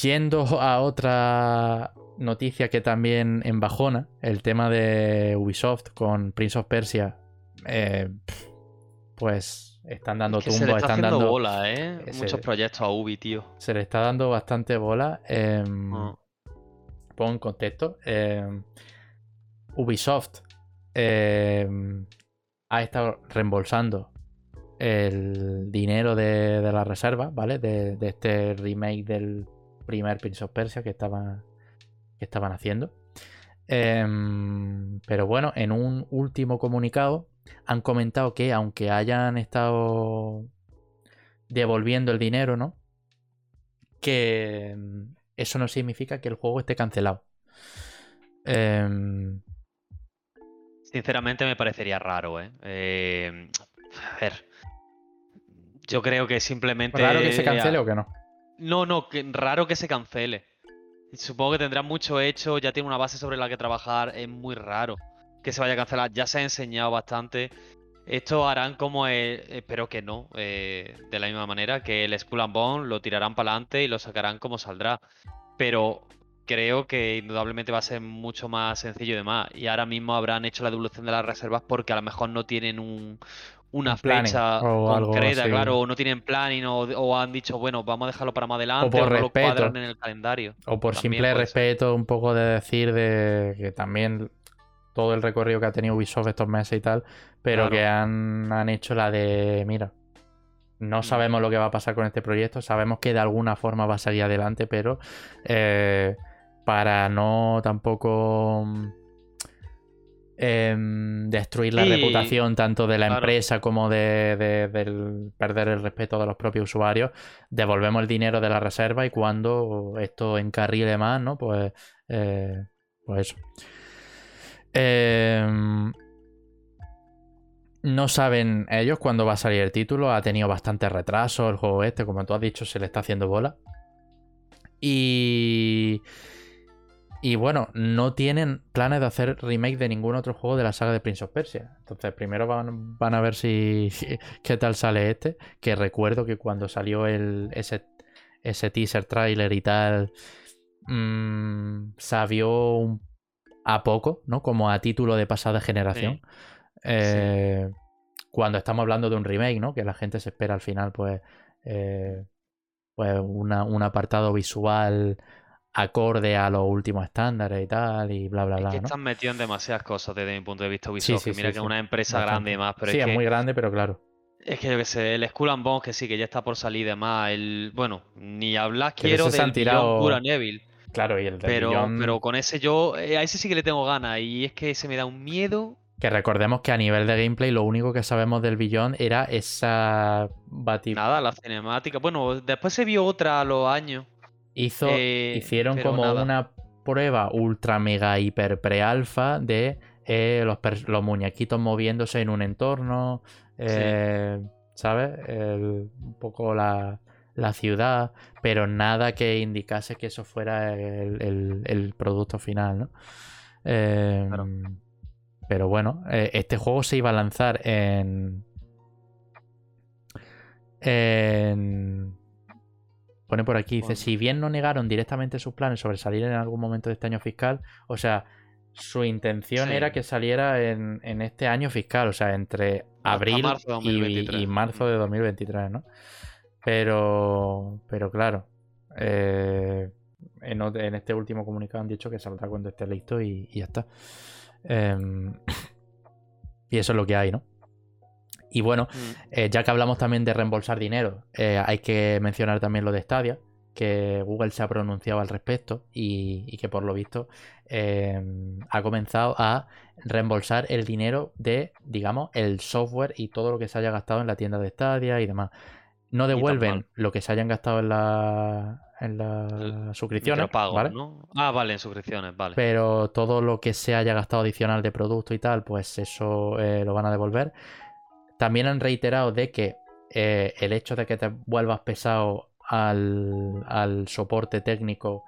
[SPEAKER 1] yendo a otra noticia que también embajona, el tema de Ubisoft con Prince of Persia, eh, pues están dando
[SPEAKER 2] Es que se le
[SPEAKER 1] tumbos,
[SPEAKER 2] está
[SPEAKER 1] están dando.
[SPEAKER 2] bola, ¿eh?
[SPEAKER 1] ese-
[SPEAKER 2] Muchos proyectos a Ubi, tío.
[SPEAKER 1] Se le está dando bastante bola. em,
[SPEAKER 2] Ah.
[SPEAKER 1] pongo en contexto. eh, Ubisoft eh, ha estado reembolsando el dinero de, de la reserva, ¿vale? De, de este remake del primer Prince of Persia que estaban, que estaban haciendo. Em, pero bueno, en un último comunicado han comentado que aunque hayan estado devolviendo el dinero, ¿no? Que mm, eso no significa que el juego esté cancelado. Em,
[SPEAKER 2] Sinceramente me parecería raro, ¿eh? Eh, A ver. Yo creo que simplemente.
[SPEAKER 1] ¿Raro que se cancele o que no?
[SPEAKER 2] No, no, que raro que se cancele. Supongo que tendrá mucho hecho, ya tiene una base sobre la que trabajar, es muy raro que se vaya a cancelar. Ya se ha enseñado bastante. Esto harán como, el- espero que no, eh, de la misma manera, que el Skull and Bone lo tirarán para adelante y lo sacarán como saldrá. Pero creo que indudablemente va a ser mucho más sencillo y demás. Y ahora mismo habrán hecho la devolución de las reservas porque a lo mejor no tienen un, una fecha
[SPEAKER 1] o
[SPEAKER 2] concreta, claro, o no tienen planning, o, o han dicho, bueno, vamos a dejarlo para más adelante,
[SPEAKER 1] por
[SPEAKER 2] o no lo
[SPEAKER 1] respeto.
[SPEAKER 2] cuadran en el calendario.
[SPEAKER 1] O por
[SPEAKER 2] También
[SPEAKER 1] simple
[SPEAKER 2] ser.
[SPEAKER 1] respeto, un poco de decir de que también todo el recorrido que ha tenido Ubisoft estos meses y tal, pero
[SPEAKER 2] Claro.
[SPEAKER 1] que han, han hecho la de, mira, no
[SPEAKER 2] Mm.
[SPEAKER 1] sabemos lo que va a pasar con este proyecto, sabemos que de alguna forma va a salir adelante, pero eh, para no tampoco em, destruir la reputación tanto de la
[SPEAKER 2] claro.
[SPEAKER 1] empresa como de, de- del perder el respeto de los propios usuarios, devolvemos el dinero de la reserva y cuando esto encarrile más, ¿no? Pues, eh, pues eso. Em, no saben ellos cuándo va a salir el título. Ha tenido bastante retraso el juego este. Como tú has dicho, se le está haciendo bola. Y. Y bueno, no tienen planes de hacer remake de ningún otro juego de la saga de Prince of Persia. Entonces, primero van, van a ver si. qué tal sale este. Que recuerdo que cuando salió el, ese, ese teaser trailer y tal. mm, sabió un- a poco, ¿no? Como a título de pasada generación. Eh, Cuando estamos hablando de un remake, ¿no? Que la gente se espera al final, pues. eh, pues una- un apartado visual acorde a los últimos estándares y tal, y bla, bla,
[SPEAKER 2] Es
[SPEAKER 1] bla,
[SPEAKER 2] que
[SPEAKER 1] ¿no?
[SPEAKER 2] están metidos en demasiadas cosas desde mi punto de vista
[SPEAKER 1] Sí,
[SPEAKER 2] Ubisoft.
[SPEAKER 1] sí,
[SPEAKER 2] que mira
[SPEAKER 1] sí,
[SPEAKER 2] que es
[SPEAKER 1] sí.
[SPEAKER 2] una empresa
[SPEAKER 1] Bastante.
[SPEAKER 2] grande y demás, pero
[SPEAKER 1] sí,
[SPEAKER 2] es
[SPEAKER 1] es
[SPEAKER 2] que,
[SPEAKER 1] muy grande, pero claro.
[SPEAKER 2] es que yo qué sé, el Skull and Bones que sí, que ya está por salir y demás. El, bueno, ni hablar
[SPEAKER 1] Que de
[SPEAKER 2] quiero
[SPEAKER 1] se han
[SPEAKER 2] del
[SPEAKER 1] tirado-
[SPEAKER 2] Pura Neville.
[SPEAKER 1] Claro, y el de
[SPEAKER 2] Pero,
[SPEAKER 1] Beyond,
[SPEAKER 2] pero con ese yo, eh, a ese sí que le tengo ganas. Y es que se me da un miedo.
[SPEAKER 1] que recordemos que a nivel de gameplay lo único que sabemos del Beyond era esa bati...
[SPEAKER 2] Nada, la cinemática. Bueno, después se vio otra a los años.
[SPEAKER 1] Hizo,
[SPEAKER 2] eh,
[SPEAKER 1] hicieron como
[SPEAKER 2] nada.
[SPEAKER 1] una prueba ultra mega hiper pre-alfa de eh, los, muñequitos moviéndose en un entorno, eh, ¿sabes? El- un poco la, la ciudad, pero nada que indicase que eso fuera el, el- el producto final, ¿no? Eh,
[SPEAKER 2] Claro.
[SPEAKER 1] Pero bueno, este juego se iba a lanzar en... En... Pone por aquí, dice, si bien no negaron directamente sus planes sobre salir en algún momento de este año fiscal, o sea, su intención
[SPEAKER 2] Sí.
[SPEAKER 1] era que saliera en, en este año fiscal, o sea, entre abril
[SPEAKER 2] marzo
[SPEAKER 1] y-
[SPEAKER 2] 2023.
[SPEAKER 1] y, marzo de 2023, ¿no? Pero, pero claro, eh, en, este último comunicado han dicho que saldrá cuando esté listo y, y ya está. Em, y eso es lo que hay, ¿no? Y bueno,
[SPEAKER 2] Mm,
[SPEAKER 1] eh, ya que hablamos también de reembolsar dinero, eh, hay que mencionar también lo de Stadia, que Google se ha pronunciado al respecto y, y que por lo visto eh, ha comenzado a reembolsar el dinero de, digamos, el software y todo lo que se haya gastado en la tienda de Stadia y demás. No devuelven lo que se hayan gastado en la, en las suscripciones,
[SPEAKER 2] micropago,
[SPEAKER 1] ¿vale?
[SPEAKER 2] ¿no? Ah, vale, en suscripciones, vale.
[SPEAKER 1] pero todo lo que se haya gastado adicional de producto y tal, pues eso eh, lo van a devolver. También han reiterado de que eh, el hecho de que te vuelvas pesado al, soporte técnico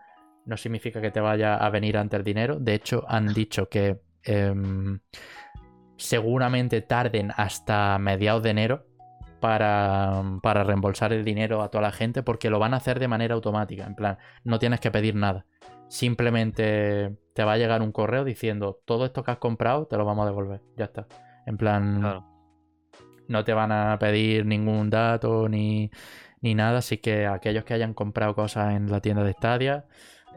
[SPEAKER 1] no significa que te vaya a venir ante el dinero. De hecho, han dicho que em, seguramente tarden hasta mediados de enero para, reembolsar el dinero a toda la gente porque lo van a hacer de manera automática. En plan, no tienes que pedir nada. Simplemente te va a llegar un correo diciendo todo esto que has comprado te lo vamos a devolver. Ya está. En plan. No te van a pedir ningún dato ni, ni nada. Así que aquellos que hayan comprado cosas en la tienda de Stadia,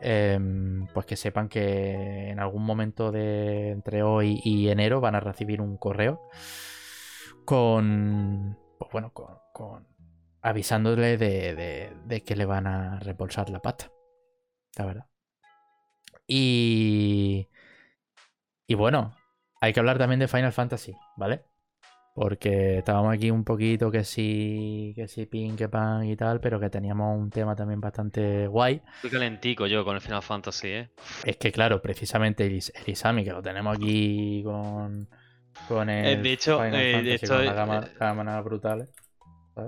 [SPEAKER 1] em, pues que sepan que en algún momento de entre hoy y enero van a recibir un correo con, pues bueno, con, con- avisándole de, de- que le van a reembolsar la pasta. La verdad. Y, y bueno, hay que hablar también de Final Fantasy, ¿vale? Porque estábamos aquí un poquito que sí, que sí, pin, que pan y tal, pero que teníamos un tema también bastante guay.
[SPEAKER 2] Estoy calentico yo con el Final Fantasy, ¿eh?
[SPEAKER 1] Es que, claro, precisamente el, el Isami, que lo tenemos aquí con, con
[SPEAKER 2] Eh,
[SPEAKER 1] el
[SPEAKER 2] de hecho,
[SPEAKER 1] Final
[SPEAKER 2] eh,
[SPEAKER 1] Fantasy,
[SPEAKER 2] estoy-
[SPEAKER 1] con la gama,
[SPEAKER 2] eh,
[SPEAKER 1] brutales.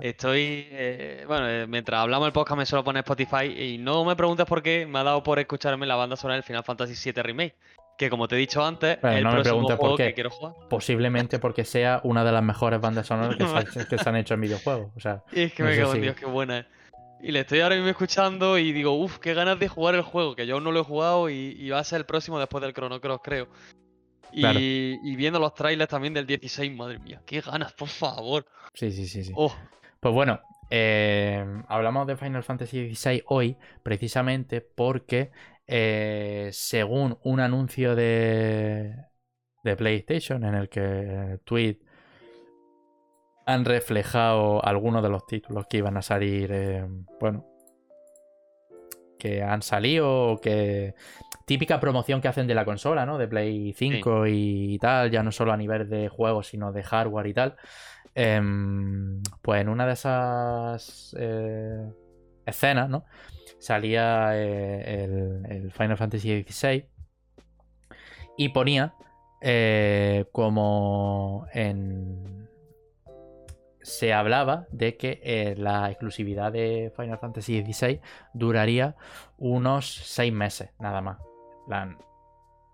[SPEAKER 2] Estoy. eh, bueno, mientras hablamos el podcast me suelo poner Spotify y no me preguntes por qué me ha dado por escucharme la banda sonora del Final Fantasy VII Remake. Que como te he dicho antes, es el
[SPEAKER 1] no me
[SPEAKER 2] próximo
[SPEAKER 1] preguntes por
[SPEAKER 2] juego
[SPEAKER 1] qué.
[SPEAKER 2] que quiero jugar.
[SPEAKER 1] Posiblemente porque sea una de las mejores bandas sonoras que, se, ha- que se han hecho en videojuegos. O sea,
[SPEAKER 2] Y es que me cago en. Dios, qué buena es. Y le estoy ahora mismo escuchando y digo, uff, qué ganas de jugar el juego, que yo aún no lo he jugado y, y va a ser el próximo después del Chrono Cross, creo. Y,
[SPEAKER 1] Claro.
[SPEAKER 2] y viendo los trailers también del 16, madre mía, qué ganas, por favor.
[SPEAKER 1] sí, sí, sí. sí.
[SPEAKER 2] Oh,
[SPEAKER 1] Pues bueno, eh, hablamos de Final Fantasy XVI hoy precisamente porque eh, según un anuncio de, de PlayStation en el que en el tweet han reflejado algunos de los títulos que iban a salir, eh, bueno, que han salido, que típica promoción que hacen de la consola, ¿no? De Play 5 y tal, ya no solo a nivel de juegos, sino de hardware y tal. Em, pues en una de esas eh, escenas, ¿no? Salía eh, el, Final Fantasy XVI y ponía eh, como en... Se hablaba de que la exclusividad de Final Fantasy XVI duraría unos seis meses, nada más. Plan,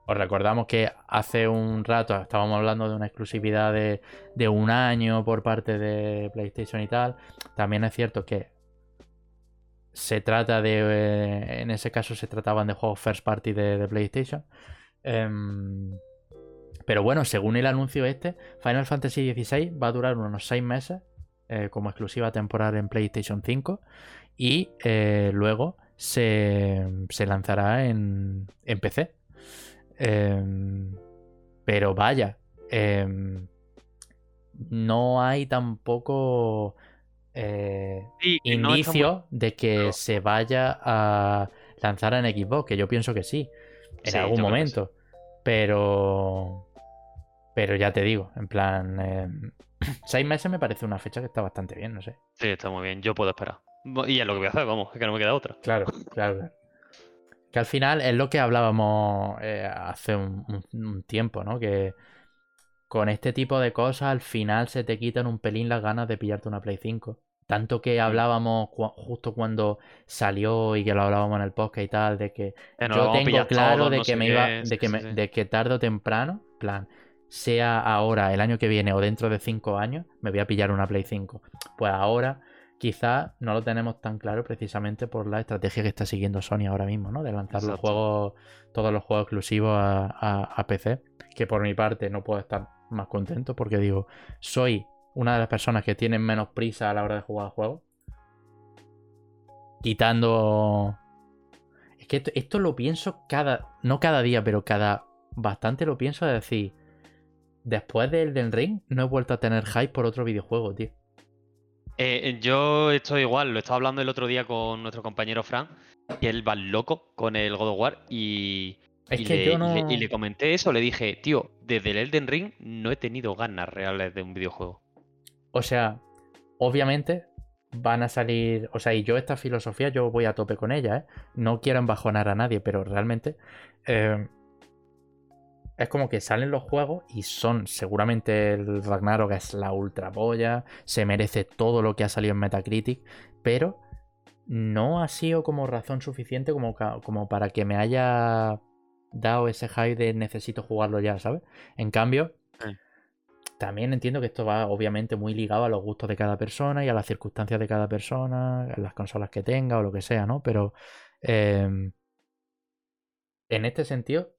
[SPEAKER 1] os recordamos que hace un rato estábamos hablando de una exclusividad de, un año por parte de PlayStation y tal. También es cierto que se trata de. Eh, en ese caso se trataban de juegos first party de, PlayStation. Em, pero bueno, según el anuncio este, Final Fantasy XVI va a durar unos 6 meses eh, como exclusiva temporal en PlayStation 5 y eh, luego se, lanzará en, en PC. Em, pero vaya, em, no hay tampoco eh, indicio de que se vaya a lanzar en Xbox, que yo pienso que sí, en algún momento. Pero, pero ya te digo, en plan, em, seis meses me parece una fecha que está bastante bien, no sé.
[SPEAKER 2] Sí, está muy bien, yo puedo esperar. Y es lo que voy a hacer, vamos, es que no me queda otra.
[SPEAKER 1] Claro, claro. Que al final es lo que hablábamos eh, hace un, tiempo, ¿no? Que con este tipo de cosas al final se te quitan un pelín las ganas de pillarte una Play 5. Tanto que hablábamos justo cuando salió y que lo hablábamos en el podcast y tal, de que yo tengo claro de que me iba, de que, de que tarde o temprano, plan, sea ahora, el año que viene o dentro de 5 años, me voy a pillar una Play 5. Pues ahora Quizás no lo tenemos tan claro precisamente por la estrategia que está siguiendo Sony ahora mismo, ¿no? De lanzar los juegos, todos los juegos exclusivos a, PC. Que por mi parte no puedo estar más contento porque digo, soy una de las personas que tienen menos prisa a la hora de jugar juegos. Quitando. Es que esto, lo pienso cada. No cada día, pero cada. Bastante lo pienso de decir. Después del Elden Ring, no he vuelto a tener hype por otro videojuego, tío.
[SPEAKER 2] Eh, yo estoy igual, lo estaba hablando el otro día con nuestro compañero Fran, que él va loco con el God of War y, le, comenté eso, le dije, tío, desde el Elden Ring no he tenido ganas reales de un videojuego.
[SPEAKER 1] O sea, obviamente van a salir, o sea, y yo esta filosofía yo voy a tope con ella, ¿eh? No quiero embajonar a nadie, pero realmente eh, es como que salen los juegos y son seguramente el Ragnarok es la ultra polla, se merece todo lo que ha salido en Metacritic, pero no ha sido como razón suficiente como, como para que me haya dado ese hype de necesito jugarlo ya, ¿sabes? En cambio, también entiendo que esto va obviamente muy ligado a los gustos de cada persona y a las circunstancias de cada persona, a las consolas que tenga o lo que sea, ¿no? Pero em, en este sentido,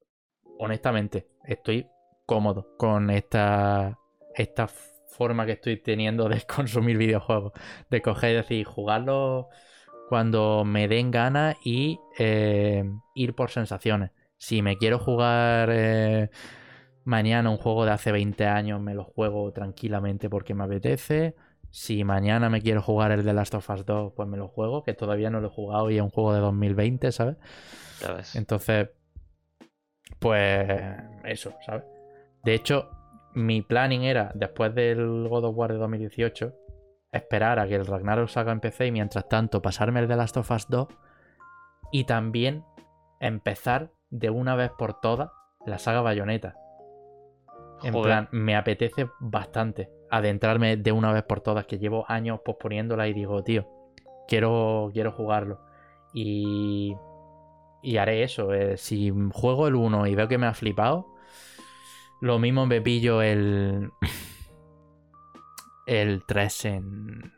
[SPEAKER 1] honestamente, estoy cómodo con esta, esta forma que estoy teniendo de consumir videojuegos. De coger y decir, jugarlo cuando me den ganas y eh, ir por sensaciones. Si me quiero jugar eh, mañana un juego de hace 20 años, me lo juego tranquilamente porque me apetece. Si mañana me quiero jugar el de Last of Us 2, pues me lo juego, que todavía no lo he jugado y es un juego de 2020, ¿sabes? Entonces, pues eso, ¿sabes? De hecho, mi planning era, después del God of War de 2018, esperar a que el Ragnarok salga en PC y mientras tanto pasarme el de Last of Us 2 y también empezar de una vez por todas la saga Bayonetta. En plan, me apetece bastante adentrarme de una vez por todas, que llevo años posponiéndola y digo, tío, quiero, quiero jugarlo. Y y haré eso. Eh, si juego el 1 y veo que me ha flipado, lo mismo me pillo el. el 3 en.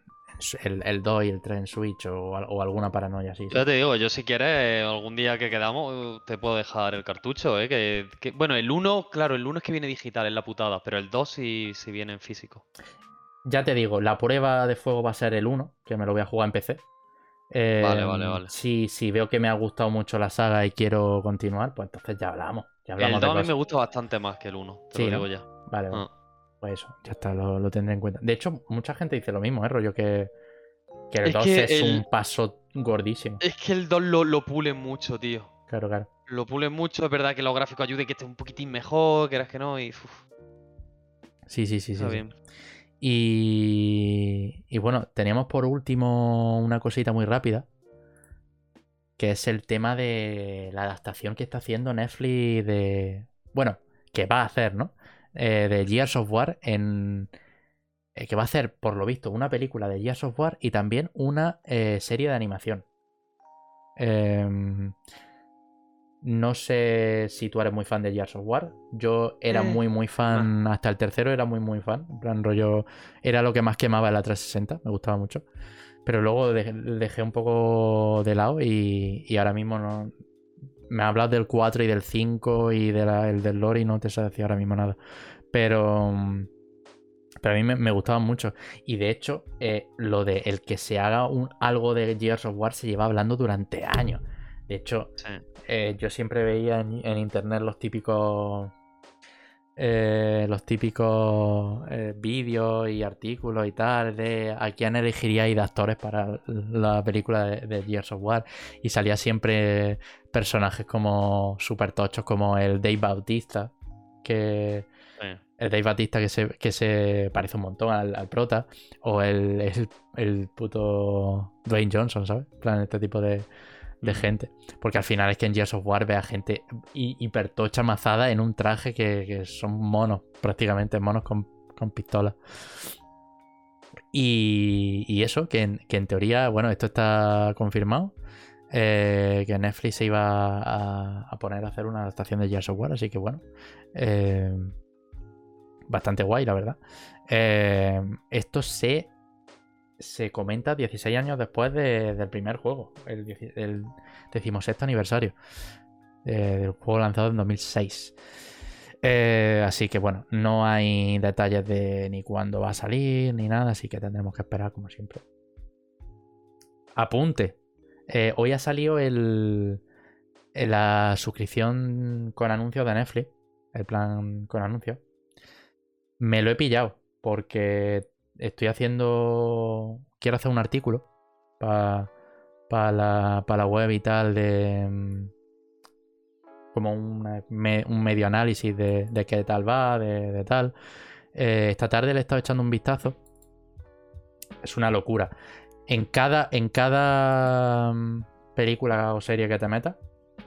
[SPEAKER 1] El, el 2 y el 3 en Switch o, alguna paranoia así.
[SPEAKER 2] Ya te digo, yo si quieres, algún día que quedamos, te puedo dejar el cartucho, ¿eh? Que, bueno, el 1, claro, el 1 es que viene digital, en la putada, pero el 2 sí, sí viene en físico.
[SPEAKER 1] Ya te digo, la prueba de fuego va a ser el 1, que me lo voy a jugar en PC
[SPEAKER 2] vale, vale, em, vale.
[SPEAKER 1] Si, veo que me ha gustado mucho la saga y quiero continuar, pues entonces ya hablamos. Ya hablamos
[SPEAKER 2] el 2 a mí me gusta bastante más que el 1, te lo digo ya.
[SPEAKER 1] Vale, vale. Pues eso, ya está, lo, tendré en cuenta. De hecho, mucha gente dice lo mismo, ¿eh? Rollo que Que el
[SPEAKER 2] Es
[SPEAKER 1] 2
[SPEAKER 2] que
[SPEAKER 1] es
[SPEAKER 2] el-
[SPEAKER 1] un paso gordísimo.
[SPEAKER 2] Es que el 2 lo, lo pulen mucho, tío.
[SPEAKER 1] Claro, claro.
[SPEAKER 2] Lo pulen mucho, es verdad que los gráficos ayuden que esté un poquitín mejor, quieras que no, y uf,
[SPEAKER 1] Sí, sí, sí, sí.
[SPEAKER 2] está
[SPEAKER 1] sí.
[SPEAKER 2] bien.
[SPEAKER 1] Y, y bueno, teníamos por último una cosita muy rápida, que es el tema de la adaptación que está haciendo Netflix de... Bueno, que va a hacer, ¿no? Eh, de Gears of War en... eh, que va a hacer, por lo visto, una película de Gears of War y también una eh, serie de animación. Em, no sé si tú eres muy fan de Gears of War. Yo era muy, muy fan. Hasta el tercero era muy, muy fan. En plan, rollo. Era lo que más quemaba en la 360. Me gustaba mucho. Pero luego dejé, dejé un poco de lado y, y ahora mismo no. Me hablas del 4 y del 5 y de la- el del lore y no te sé decir ahora mismo nada. Pero. mm, Pero a mí me, me gustaban mucho. Y de hecho, eh, lo de el que se haga un, algo de Gears of War se lleva hablando durante años. De hecho,
[SPEAKER 2] Sí.
[SPEAKER 1] eh, yo siempre veía en, en internet los típicos eh, los típicos eh, vídeos y artículos y tal de a quién elegiríais de actores para la película de, de Gears of War y salía siempre personajes como super tochos como el Dave Bautista que
[SPEAKER 2] sí.
[SPEAKER 1] el Dave Bautista que se, que se parece un montón al, al prota o el, el, el puto Dwayne Johnson ¿sabes? En plan este tipo de, de gente. Porque al final es que en Gears of War ve a gente hi- hipertocha mazada en un traje que, que son monos, prácticamente, monos con, con pistolas. Y, y eso, que en, que en teoría, bueno, esto está confirmado. eh, que Netflix se iba a, a poner a hacer una adaptación de Gears of War, así que bueno. eh, bastante guay, la verdad. Eh, esto se se comenta 16 años después de- del primer juego, el, el decimosexto aniversario eh, del juego lanzado en 2006. Eh, así que bueno, no hay detalles de ni cuándo va a salir ni nada, así que tendremos que esperar como siempre. Apunte. Eh, hoy ha salido el- la suscripción con anuncios de Netflix, el plan con anuncios. Me lo he pillado porque estoy haciendo. Quiero hacer un artículo para la, pa la web y tal de. mm, Como una- me- un medio análisis de, de qué tal va, de, de tal. Eh, esta tarde le he estado echando un vistazo. Es una locura. En cada, en cada mm, película o serie que te metas,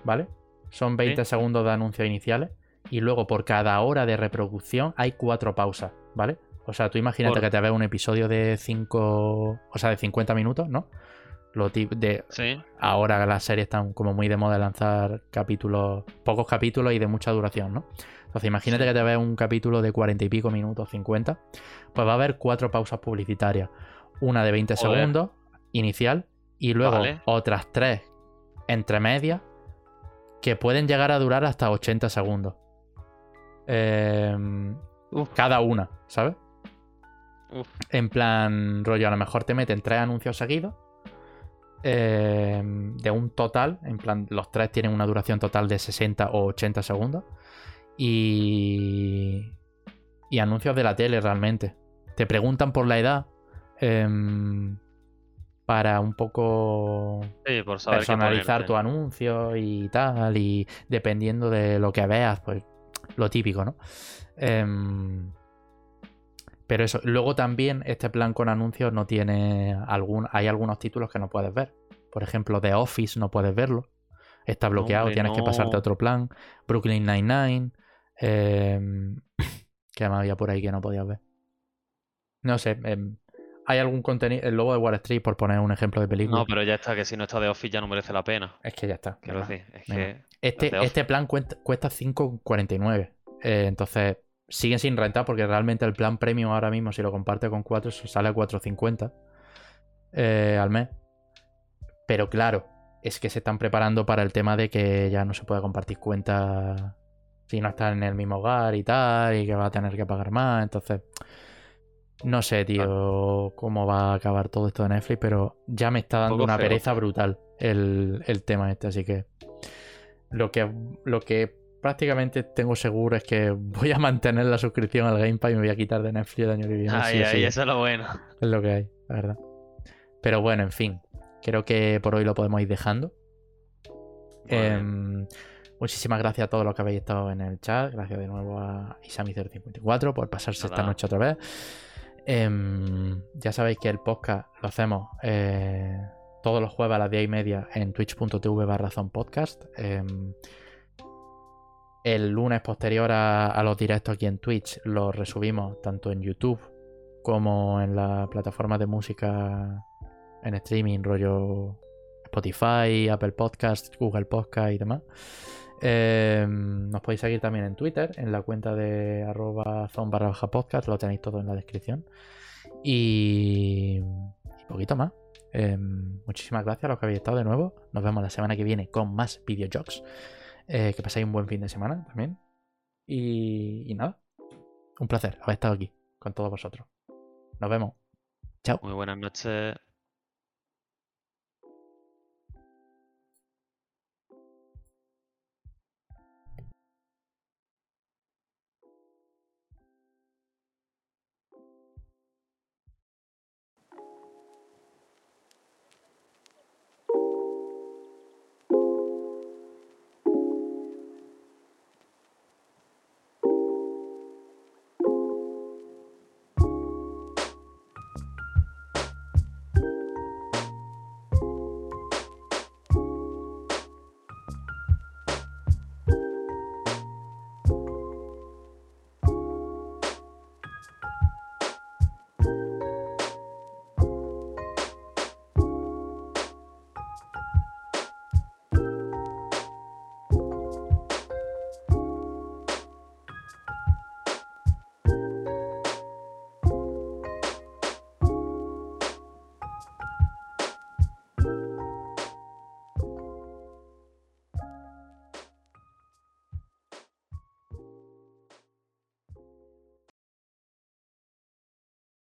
[SPEAKER 1] ¿vale? Son 20
[SPEAKER 2] Sí.
[SPEAKER 1] segundos de anuncios iniciales. Y luego por cada hora de reproducción hay cuatro pausas, ¿vale? O sea, tú imagínate
[SPEAKER 2] Por-
[SPEAKER 1] que te ves un episodio de 5. O sea, de 50 minutos, ¿no? Lo de,
[SPEAKER 2] Sí.
[SPEAKER 1] ahora las series están como muy de moda de lanzar capítulos, pocos capítulos y de mucha duración, ¿no? Entonces imagínate
[SPEAKER 2] Sí.
[SPEAKER 1] que te ves un capítulo de 40 y pico minutos, 50, pues va a haber cuatro pausas publicitarias. Una de 20
[SPEAKER 2] Joder.
[SPEAKER 1] segundos, inicial, y luego
[SPEAKER 2] Vale.
[SPEAKER 1] otras tres entre medias que pueden llegar a durar hasta 80 segundos. Em, cada una, ¿sabes?
[SPEAKER 2] Uf.
[SPEAKER 1] En plan, rollo, a lo mejor te meten tres anuncios seguidos. eh, de un total. En plan, los tres tienen una duración total de 60 o 80 segundos. Y. Y anuncios de la tele realmente. Te preguntan por la edad. em, para un poco
[SPEAKER 2] Sí, por saber qué
[SPEAKER 1] personalizar tu anuncio y tal. Y dependiendo de lo que veas, pues lo típico, ¿no? Em, pero eso, luego también este plan con anuncios no tiene algún. Hay algunos títulos que no puedes ver. Por ejemplo, The Office no puedes verlo. Está bloqueado,
[SPEAKER 2] Hombre,
[SPEAKER 1] tienes que pasarte a otro plan. Brooklyn Nine-Nine. em, ¿Qué más había por ahí que no podías ver? No sé. em, hay algún contenido. El lobo de Wall Street, por poner un ejemplo de película.
[SPEAKER 2] No, pero ya está, que si no está de Office ya no merece la pena.
[SPEAKER 1] Es que ya está.
[SPEAKER 2] Quiero decir, es que. The
[SPEAKER 1] Este, este plan cuesta, cuesta 5,49. Eh, entonces, siguen sin rentar porque realmente el plan premium ahora mismo, si lo comparte con 4, sale a 4,50 eh, al mes. Pero claro, es que se están preparando para el tema de que ya no se puede compartir cuentas si no estás en el mismo hogar y tal, y que va a tener que pagar más. Entonces, no sé, tío, cómo va a acabar todo esto de Netflix, pero ya me está dando una
[SPEAKER 2] feo.
[SPEAKER 1] pereza brutal el, el tema este, así que lo que, lo que prácticamente tengo seguro es que voy a mantener la suscripción al Game Pass y me voy a quitar de Netflix el año que viene.
[SPEAKER 2] Ay,
[SPEAKER 1] sí
[SPEAKER 2] ay,
[SPEAKER 1] sí.
[SPEAKER 2] eso es lo bueno.
[SPEAKER 1] Es lo que hay, la verdad. Pero bueno, en fin. Creo que por hoy lo podemos ir dejando. Em, muchísimas gracias a todos los que habéis estado en el chat. Gracias de nuevo a Isami054 por pasarse esta noche otra vez. Em, ya sabéis que el podcast lo hacemos eh, todos los jueves a las 10 y media en twitch.tv barra podcast. El lunes posterior a, los directos aquí en Twitch lo resubimos tanto en YouTube como en la plataforma de música en streaming, rollo Spotify, Apple Podcast, Google Podcast y demás. Em, nos podéis seguir también en Twitter, en la cuenta de arroba podcast, lo tenéis todo en la descripción. Y, y poquito más. Em, muchísimas gracias a los que habéis estado de nuevo. Nos vemos la semana que viene con más videojuegos. Eh, que paséis un buen fin de semana también. Y, y nada, un placer haber estado aquí con todos vosotros. Nos vemos. Chao.
[SPEAKER 2] Muy buenas noches.